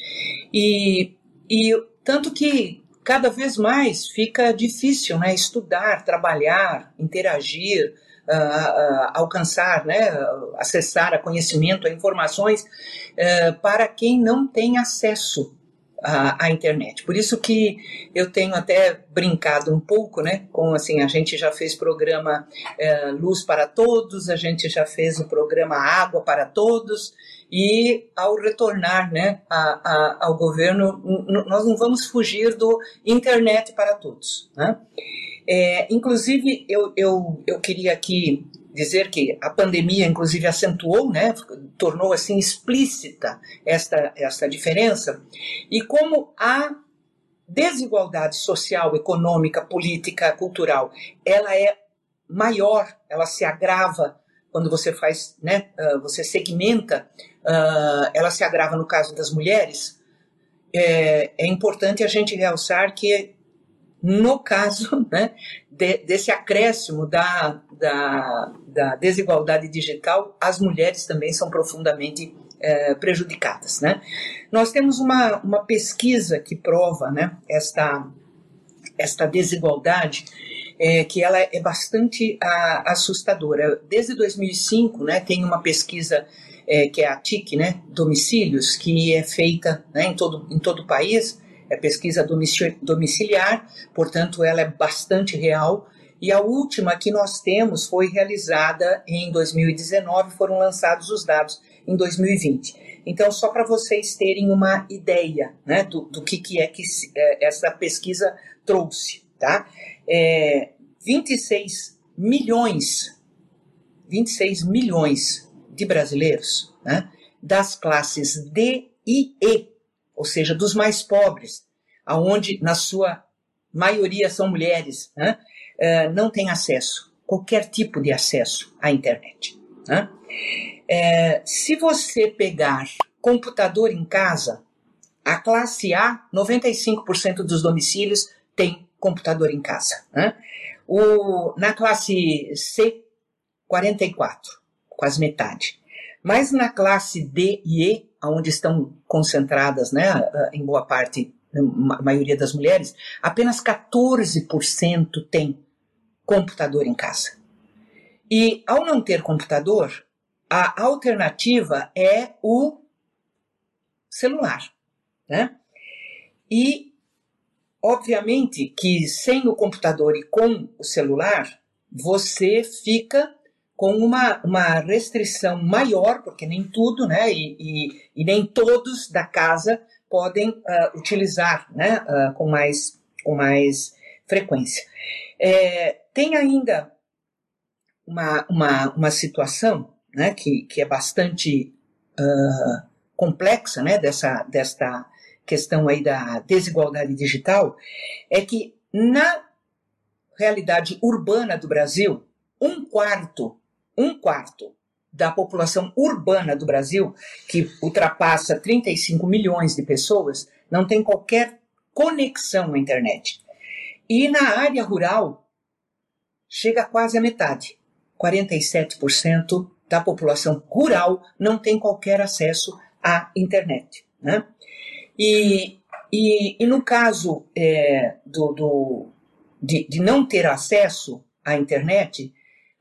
E, e tanto que cada vez mais fica difícil né, estudar, trabalhar, interagir, uh, uh, alcançar, né, acessar a conhecimento, a informações uh, para quem não tem acesso à, à, internet. Por isso que eu tenho até brincado um pouco, né, com assim a gente já fez programa eh, Luz para Todos, a gente já fez o programa Água para Todos e ao retornar né, a, a, ao governo, nós não vamos fugir do internet para todos. Né? É, inclusive, eu, eu, eu queria aqui dizer que a pandemia, inclusive, acentuou, né, tornou assim explícita esta, esta diferença, e como a desigualdade social, econômica, política, cultural, ela é maior, ela se agrava quando você faz, né, uh, você segmenta, uh, ela se agrava no caso das mulheres, é, é importante a gente realçar que no caso né, de, desse acréscimo da, da, da, desigualdade digital, as mulheres também são profundamente é, prejudicadas. Né? Nós temos uma, uma pesquisa que prova né, esta, esta desigualdade, é, que ela é bastante a, assustadora. Desde 2005, né, tem uma pesquisa é, que é a TIC, né, domicílios, que é feita né, em, todo, em todo o país, é pesquisa domiciliar, portanto, ela é bastante real. E a última que nós temos foi realizada em 2019, foram lançados os dados em 2020. Então, só para vocês terem uma ideia né, do, do que, que é que é, essa pesquisa trouxe. Tá? É, 26 milhões, 26 milhões de brasileiros né, das classes D e E ou seja, dos mais pobres, aonde na sua maioria são mulheres, né, não tem acesso, qualquer tipo de acesso à internet. Né? É, se você pegar computador em casa, a classe A, 95% dos domicílios tem computador em casa. Né? O, na classe C, 44, quase metade. Mas na classe D e E, onde estão concentradas, né, em boa parte, a maioria das mulheres, apenas 14% tem computador em casa. E ao não ter computador, a alternativa é o celular, né? E obviamente que sem o computador e com o celular, você fica com uma, uma restrição maior, porque nem tudo, né, e, e, e nem todos da casa podem uh, utilizar, né, uh, com mais com mais frequência. É, tem ainda uma, uma, uma situação, né, que, que é bastante uh, complexa, né, dessa, desta questão aí da desigualdade digital, é que na realidade urbana do Brasil, um quarto um quarto da população urbana do Brasil, que ultrapassa 35 milhões de pessoas, não tem qualquer conexão à internet. E na área rural, chega quase a metade. 47% da população rural não tem qualquer acesso à internet. Né? E, e, e no caso é, do, do de, de não ter acesso à internet,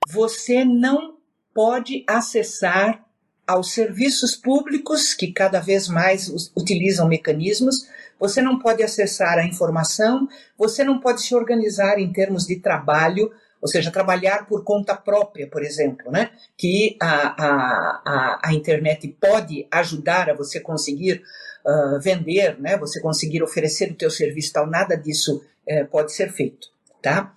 você não pode acessar aos serviços públicos que cada vez mais utilizam mecanismos, você não pode acessar a informação, você não pode se organizar em termos de trabalho, ou seja, trabalhar por conta própria, por exemplo, né? que a, a, a, internet pode ajudar a você conseguir uh, vender, né? você conseguir oferecer o teu serviço tal, nada disso uh, pode ser feito. Tá?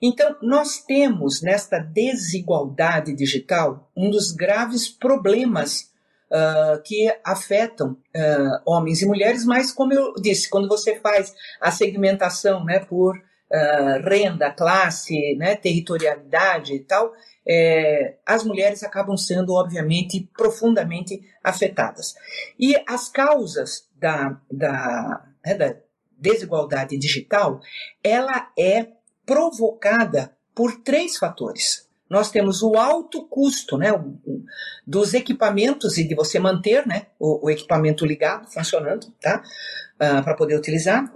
Então, nós temos nesta desigualdade digital um dos graves problemas uh, que afetam uh, homens e mulheres, mas, como eu disse, quando você faz a segmentação né, por uh, renda, classe, né, territorialidade e tal, é, as mulheres acabam sendo, obviamente, profundamente afetadas. E as causas da, da, né, da desigualdade digital, ela é provocada por três fatores. Nós temos o alto custo né, dos equipamentos e de você manter né, o, o equipamento ligado, funcionando, tá, uh, para poder utilizar.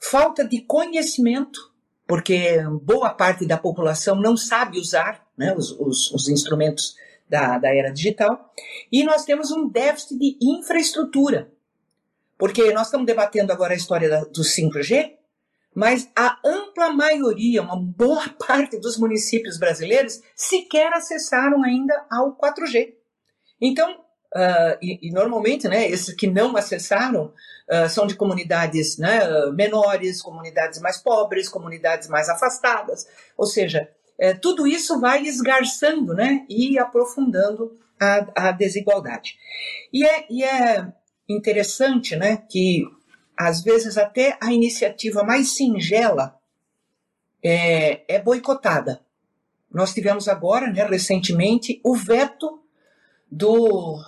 Falta de conhecimento, porque boa parte da população não sabe usar né, os, os, os instrumentos da, da era digital. E nós temos um déficit de infraestrutura, porque nós estamos debatendo agora a história da, do 5G, mas a ampla maioria, uma boa parte dos municípios brasileiros sequer acessaram ainda ao 4G. Então, uh, e, e, normalmente, né, esses que não acessaram uh, são de comunidades né, menores, comunidades mais pobres, comunidades mais afastadas, ou seja, é, tudo isso vai esgarçando né, e aprofundando a, a desigualdade. E é, e é interessante né, que às vezes até a iniciativa mais singela é, é boicotada. Nós tivemos agora, né, recentemente, o veto do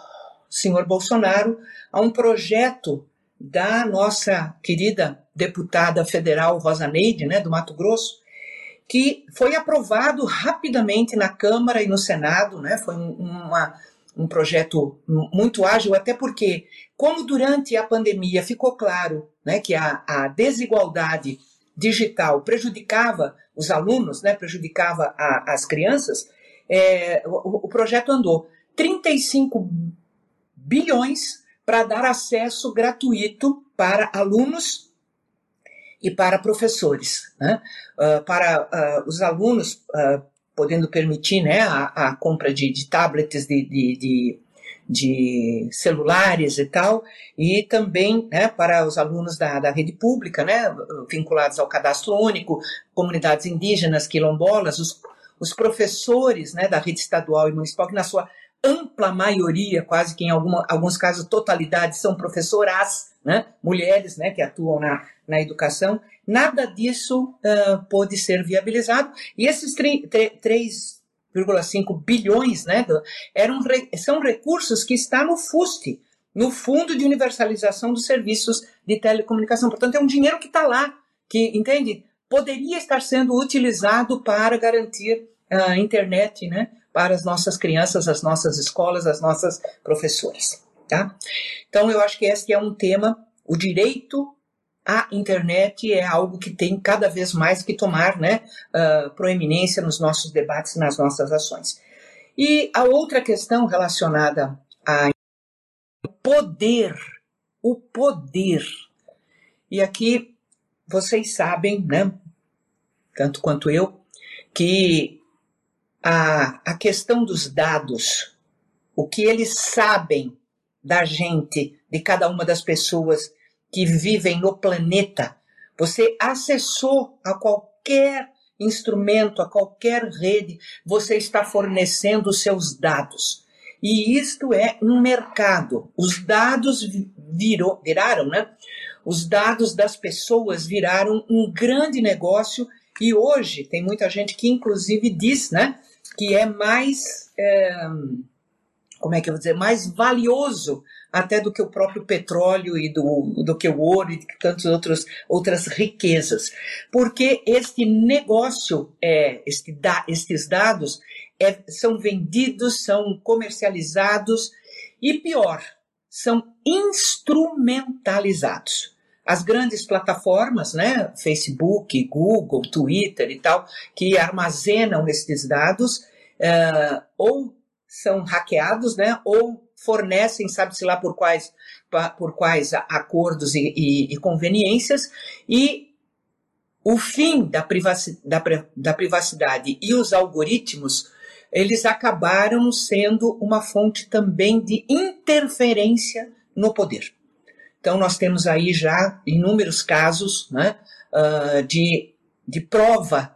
senhor Bolsonaro a um projeto da nossa querida deputada federal Rosa Neide, né, do Mato Grosso, que foi aprovado rapidamente na Câmara e no Senado, né, foi uma, um projeto muito ágil, até porque, como durante a pandemia ficou claro né, que a, a desigualdade digital prejudicava os alunos, né, prejudicava a, as crianças, é, o, o projeto andou 35 bilhões para dar acesso gratuito para alunos e para professores. Né? Uh, para uh, os alunos, uh, podendo permitir né, a, a compra de, de tablets, de, de, de, de, celulares e tal, e também né, para os alunos da, da rede pública, né, vinculados ao cadastro único, comunidades indígenas, quilombolas, os, os professores né, da rede estadual e municipal, que na sua ampla maioria, quase que em alguma, alguns casos totalidade, são professoras, né, mulheres né, que atuam na, na educação, Nada disso uh, pôde ser viabilizado. E esses 3,5 bilhões né, eram, são recursos que estão no FUST, no Fundo de Universalização dos Serviços de Telecomunicação. Portanto, é um dinheiro que está lá, que, entende? Poderia estar sendo utilizado para garantir a internet né, para as nossas crianças, as nossas escolas, as nossas professoras. Tá? Então, eu acho que esse é um tema, o direito a internet é algo que tem cada vez mais que tomar né, uh, proeminência nos nossos debates, nas nossas ações. E a outra questão relacionada a poder, o poder. E aqui vocês sabem, né, tanto quanto eu, que a, a questão dos dados, o que eles sabem da gente, de cada uma das pessoas que vivem no planeta, você acessou a qualquer instrumento, a qualquer rede, você está fornecendo os seus dados. E isto é um mercado. Os dados virou, viraram, né? Os dados das pessoas viraram um grande negócio e hoje tem muita gente que inclusive diz, né, que é mais, é, como é que eu vou dizer, mais valioso até do que o próprio petróleo e do, do que o ouro e tantas outras, outras riquezas. Porque este negócio, é, este da, estes dados, é, são vendidos, são comercializados e pior, são instrumentalizados. As grandes plataformas, né, Facebook, Google, Twitter e tal, que armazenam estes dados, uh, ou são hackeados, né, ou fornecem, sabe-se lá por quais, por quais acordos e, e, e conveniências, e o fim da, privaci, da, da privacidade e os algoritmos, eles acabaram sendo uma fonte também de interferência no poder. Então, nós temos aí já inúmeros casos né, uh, de, de prova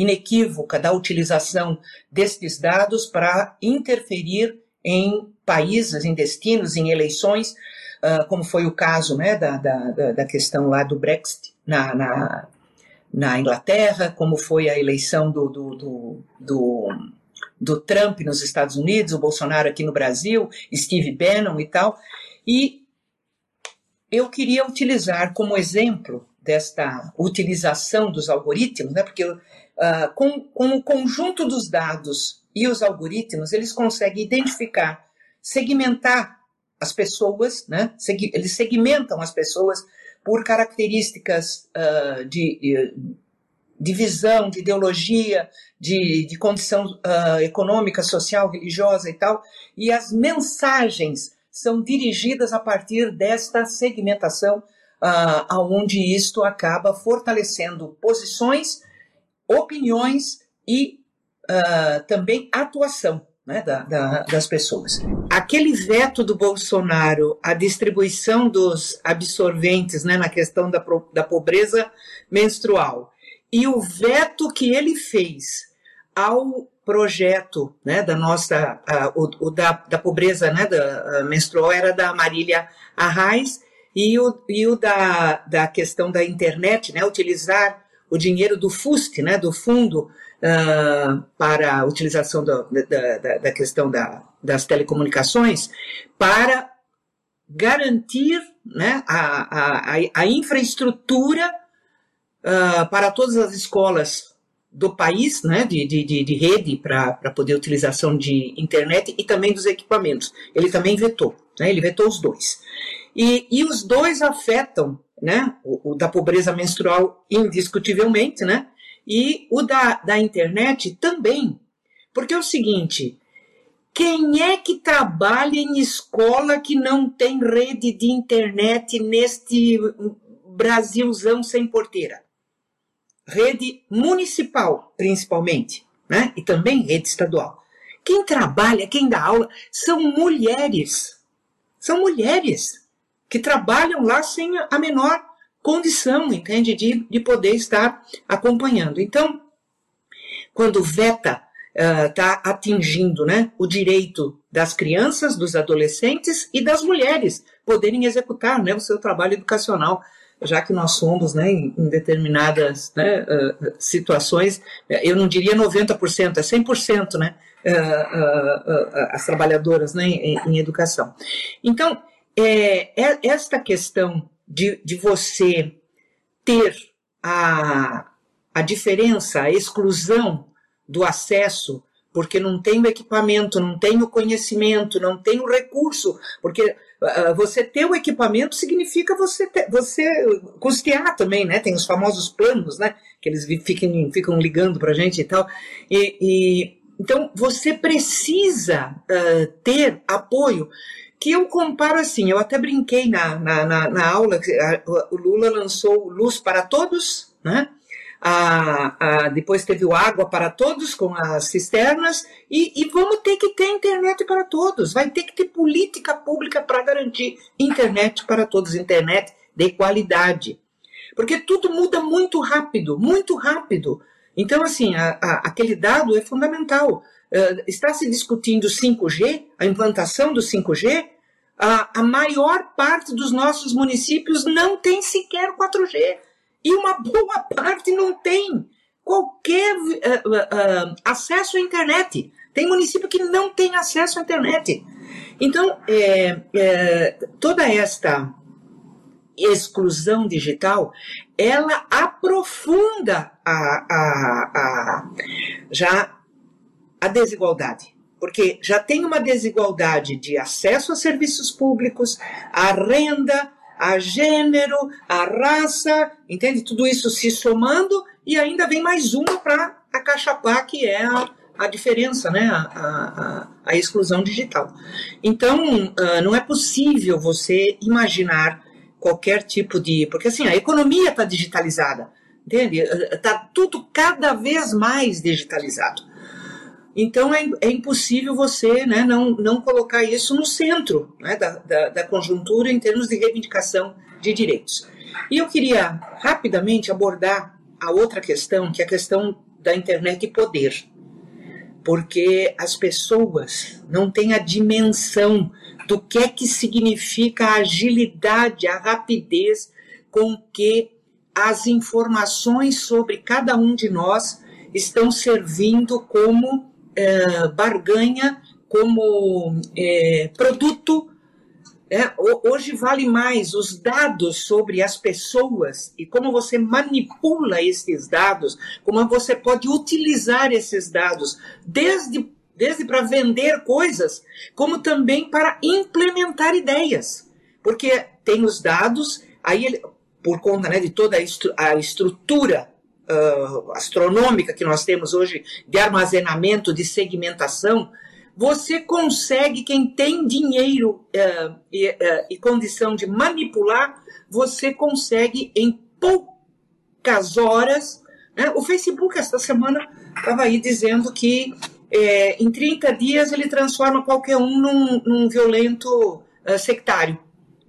inequívoca da utilização destes dados para interferir em países, em destinos, em eleições, uh, como foi o caso né, da, da, da questão lá do Brexit na, na, na Inglaterra, como foi a eleição do, do, do, do, do Trump nos Estados Unidos, o Bolsonaro aqui no Brasil, Steve Bannon e tal. E eu queria utilizar como exemplo desta utilização dos algoritmos, né, porque uh, com, com o conjunto dos dados e os algoritmos, eles conseguem identificar, segmentar as pessoas, né, eles segmentam as pessoas por características uh, de, de visão, de ideologia, de, de condição uh, econômica, social, religiosa e tal, e as mensagens são dirigidas a partir desta segmentação, uh, aonde isto acaba fortalecendo posições, opiniões e uh, também atuação né, da, da, das pessoas. Aquele veto do Bolsonaro à distribuição dos absorventes né, na questão da, da pobreza menstrual e o veto que ele fez ao projeto né, da nossa, uh, o, o, da, da pobreza né, da, menstrual era da Marília Arraes e o, e o da, da questão da internet, né, utilizar o dinheiro do FUST, né, do Fundo uh, para a utilização do, da, da, da, questão da, das telecomunicações para garantir né, a, a, a infraestrutura uh, para todas as escolas do país, né, de, de, de rede para poder utilização de internet e também dos equipamentos. Ele também vetou, né, ele vetou os dois. E, e os dois afetam, né, o, o da pobreza menstrual indiscutivelmente, né, e o da, da internet também. Porque é o seguinte: quem é que trabalha em escola que não tem rede de internet neste Brasilzão sem porteira? Rede municipal, principalmente, né? e também rede estadual. Quem trabalha, quem dá aula, são mulheres. São mulheres que trabalham lá sem a menor condição, entende, de, de poder estar acompanhando. Então, quando veta está uh, atingindo né, o direito das crianças, dos adolescentes e das mulheres poderem executar né, o seu trabalho educacional, já que nós somos né, em, determinadas né, uh, situações, eu não diria 90%, é 100% né, uh, as trabalhadoras né, em, em educação. Então, é, é, esta questão de, de você ter a, a diferença, a exclusão do acesso, porque não tem o equipamento, não tem o conhecimento, não tem o recurso, porque uh, você ter o equipamento significa você, ter, você custear também, né? Tem os famosos planos, né? Que eles ficam, ficam ligando para gente e tal. E, e, então, você precisa uh, ter apoio que eu comparo assim, eu até brinquei na, na, na, na aula, o Lula lançou Luz para Todos, né? A, a, depois teve o Água para Todos com as cisternas, e, e, vamos ter que ter internet para todos, vai ter que ter política pública para garantir internet para todos, internet de qualidade. Porque tudo muda muito rápido, muito rápido. Então, assim, a, aquele dado é fundamental. Uh, está se discutindo 5G, a implantação do 5G, a, a maior parte dos nossos municípios não tem sequer 4G. E uma boa parte não tem qualquer uh, uh, acesso à internet. Tem município que não tem acesso à internet. Então, é, é, toda esta exclusão digital, ela aprofunda a, a, a, já a desigualdade. Porque já tem uma desigualdade de acesso a serviços públicos, a renda, a gênero, a raça, entende? Tudo isso se somando e ainda vem mais uma para acachapar, que é a, a diferença, né? A, a, a exclusão digital. Então, uh, não é possível você imaginar qualquer tipo de. Porque assim, a economia está digitalizada, entende? Está tudo cada vez mais digitalizado. Então é, é impossível você né, não, não colocar isso no centro né, da, da, da conjuntura em termos de reivindicação de direitos. E eu queria rapidamente abordar a outra questão, que é a questão da internet e poder. Porque as pessoas não têm a dimensão do que é que significa a agilidade, a rapidez com que as informações sobre cada um de nós estão servindo como é, barganha, como é, produto. É, hoje vale mais os dados sobre as pessoas e como você manipula esses dados, como você pode utilizar esses dados, desde, desde para vender coisas, como também para implementar ideias. Porque tem os dados, aí ele, por conta né, de toda a, estru a estrutura uh, astronômica que nós temos hoje de armazenamento, de segmentação, você consegue, quem tem dinheiro uh, e, uh, e condição de manipular, você consegue em poucas horas. Né? O Facebook, esta semana, estava aí dizendo que é, em 30 dias ele transforma qualquer um num, num violento sectário.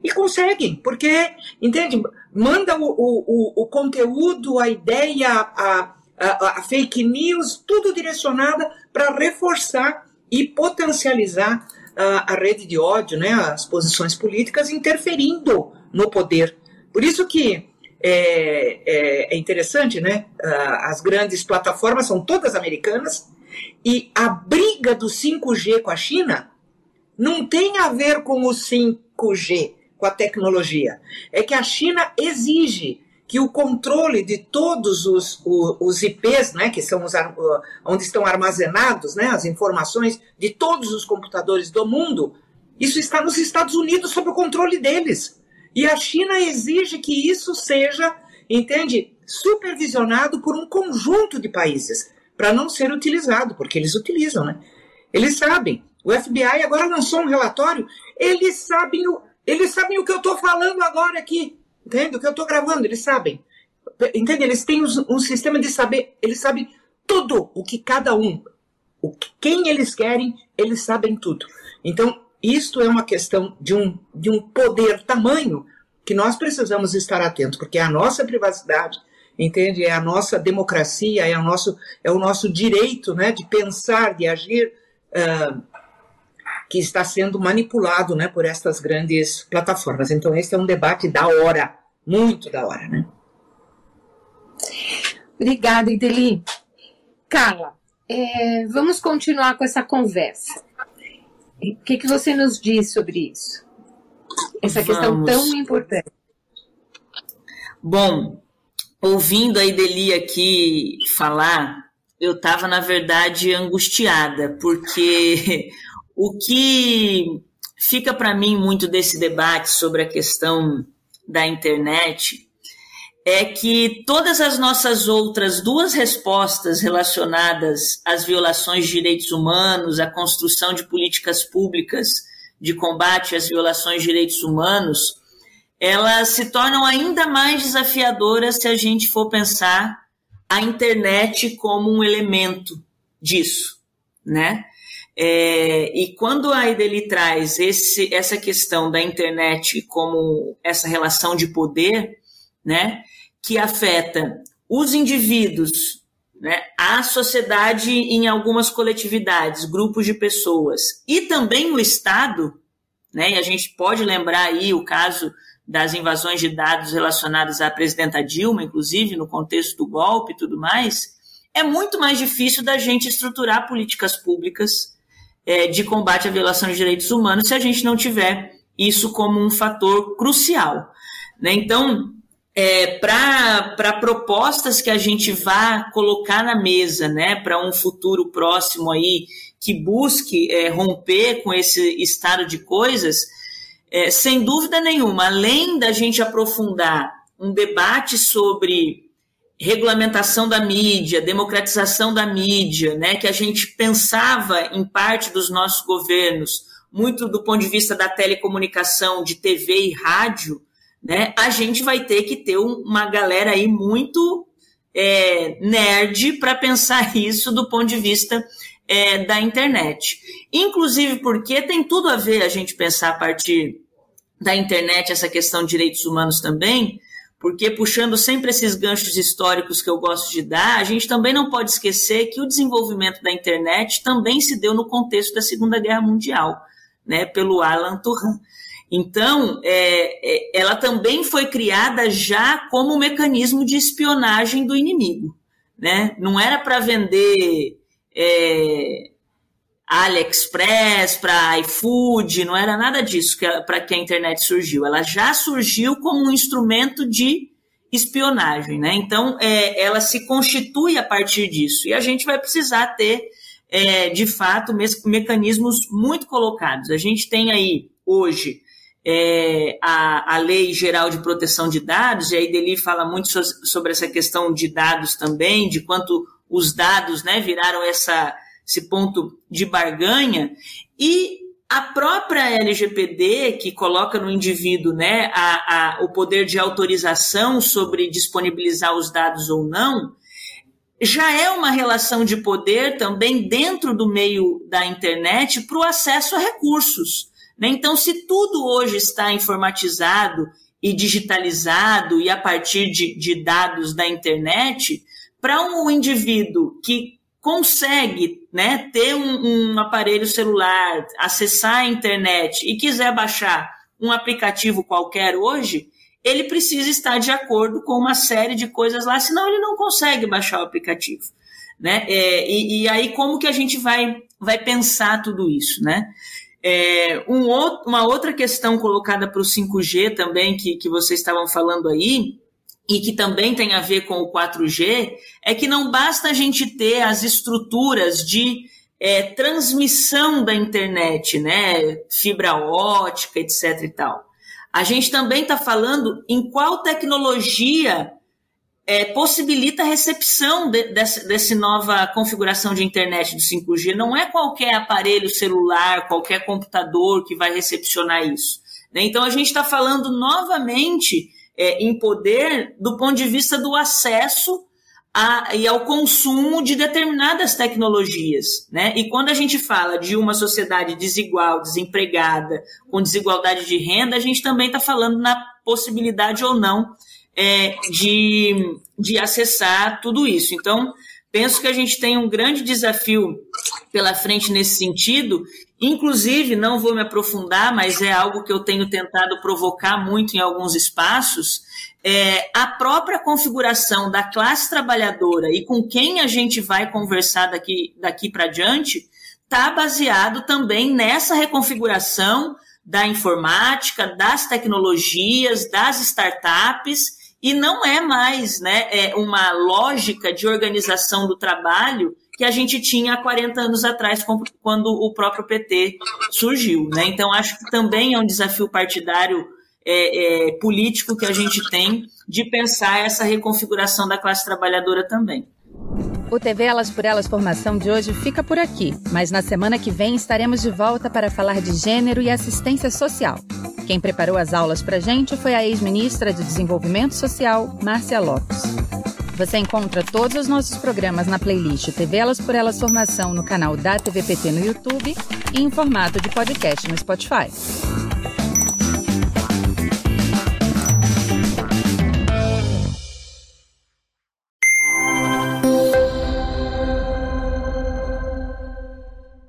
E conseguem, porque, entende? Manda o, o, o conteúdo, a ideia, a, a, a fake news, tudo direcionada para reforçar e potencializar a, a rede de ódio, né, as posições políticas, interferindo no poder. Por isso que é, é, é, interessante, né? As grandes plataformas são todas americanas e a briga do 5G com a China não tem a ver com o 5G com a tecnologia. É que a China exige que o controle de todos os, os, IPs, né, que são os, onde estão armazenados né, as informações de todos os computadores do mundo, isso está nos Estados Unidos sob o controle deles. E a China exige que isso seja, entende, supervisionado por um conjunto de países, para não ser utilizado, porque eles utilizam, né? Eles sabem. O FBI agora lançou um relatório, eles sabem o, eles sabem o que eu estou falando agora aqui. Entende? O que eu estou gravando, eles sabem. Entende? Eles têm um sistema de saber, eles sabem tudo o que cada um, o que, quem eles querem, eles sabem tudo. Então, isto é uma questão de um, de um poder tamanho que nós precisamos estar atentos, porque é a nossa privacidade, entende? É a nossa democracia, é o nosso, é o nosso direito né, de pensar, de agir. Uh, que está sendo manipulado né, por estas grandes plataformas. Então, esse é um debate da hora, muito da hora. Né? Obrigada, Ideli. Carla, é, vamos continuar com essa conversa. O que, que você nos diz sobre isso? Essa vamos. questão tão importante. Bom, ouvindo a Ideli aqui falar, eu estava, na verdade, angustiada, porque o que fica para mim muito desse debate sobre a questão da internet é que todas as nossas outras duas respostas relacionadas às violações de direitos humanos, à construção de políticas públicas de combate às violações de direitos humanos, elas se tornam ainda mais desafiadoras se a gente for pensar a internet como um elemento disso, né? É, e quando a Ideli traz esse, essa questão da internet como essa relação de poder, né, que afeta os indivíduos, né, a sociedade em algumas coletividades, grupos de pessoas, e também o Estado, né, e a gente pode lembrar aí o caso das invasões de dados relacionadas à presidenta Dilma, inclusive no contexto do golpe e tudo mais, é muito mais difícil da gente estruturar políticas públicas é, de combate à violação de direitos humanos se a gente não tiver isso como um fator crucial. Né? Então, é, para propostas que a gente vá colocar na mesa, né, para um futuro próximo aí que busque é, romper com esse estado de coisas, é, sem dúvida nenhuma, além da gente aprofundar um debate sobre regulamentação da mídia, democratização da mídia, né, que a gente pensava em parte dos nossos governos, muito do ponto de vista da telecomunicação, de TV e rádio, né, a gente vai ter que ter uma galera aí muito é, nerd para pensar isso do ponto de vista é, da internet. Inclusive porque tem tudo a ver a gente pensar a partir da internet essa questão de direitos humanos também, porque puxando sempre esses ganchos históricos que eu gosto de dar, a gente também não pode esquecer que o desenvolvimento da internet também se deu no contexto da Segunda Guerra Mundial. né, pelo Alan Turan. Então, é, é, ela também foi criada já como um mecanismo de espionagem do inimigo. Né? Não era para vender é, AliExpress, para iFood, não era nada disso para que a internet surgiu. Ela já surgiu como um instrumento de espionagem. Né? Então, é, ela se constitui a partir disso. E a gente vai precisar ter, é, de fato, me mecanismos muito colocados. A gente tem aí, hoje, é, a, a Lei Geral de Proteção de Dados, e aí Deli fala muito so, sobre essa questão de dados também, de quanto os dados né, viraram essa, esse ponto de barganha, e a própria LGPD, que coloca no indivíduo né, a, a, o poder de autorização sobre disponibilizar os dados ou não, já é uma relação de poder também dentro do meio da internet para o acesso a recursos. Né? Então, se tudo hoje está informatizado e digitalizado e a partir de, de dados da internet, para um indivíduo que consegue né, ter um, um, aparelho celular, acessar a internet e quiser baixar um aplicativo qualquer hoje, ele precisa estar de acordo com uma série de coisas lá, senão ele não consegue baixar o aplicativo. Né? É, e, e, aí como que a gente vai, vai pensar tudo isso? Né? É, um outro, uma outra questão colocada para o 5G também, que, que vocês estavam falando aí, e que também tem a ver com o 4G, é que não basta a gente ter as estruturas de é, transmissão da internet, né, fibra ótica, etc. e tal. A gente também está falando em qual tecnologia é, possibilita a recepção de, dessa, nova configuração de internet do 5G. Não é qualquer aparelho celular, qualquer computador que vai recepcionar isso. Né? Então a gente está falando novamente é, em poder do ponto de vista do acesso a, e ao consumo de determinadas tecnologias. Né? E quando a gente fala de uma sociedade desigual, desempregada, com desigualdade de renda, a gente também está falando na possibilidade ou não é, de, de acessar tudo isso. Então, penso que a gente tem um grande desafio pela frente nesse sentido. Inclusive, não vou me aprofundar, mas é algo que eu tenho tentado provocar muito em alguns espaços. É, a própria configuração da classe trabalhadora e com quem a gente vai conversar daqui, daqui para diante está baseado também nessa reconfiguração da informática, das tecnologias, das startups e não é mais né, é uma lógica de organização do trabalho que a gente tinha há 40 anos atrás, quando o próprio PT surgiu. Né? Então, acho que também é um desafio partidário é, é, político que a gente tem de pensar essa reconfiguração da classe trabalhadora também. O TV Elas por Elas Formação de hoje fica por aqui, mas na semana que vem estaremos de volta para falar de gênero e assistência social. Quem preparou as aulas para gente foi a ex-ministra de Desenvolvimento Social, Márcia Lopes. Você encontra todos os nossos programas na playlist TV Elas por Elas Formação no canal da TVPT no YouTube e em formato de podcast no Spotify.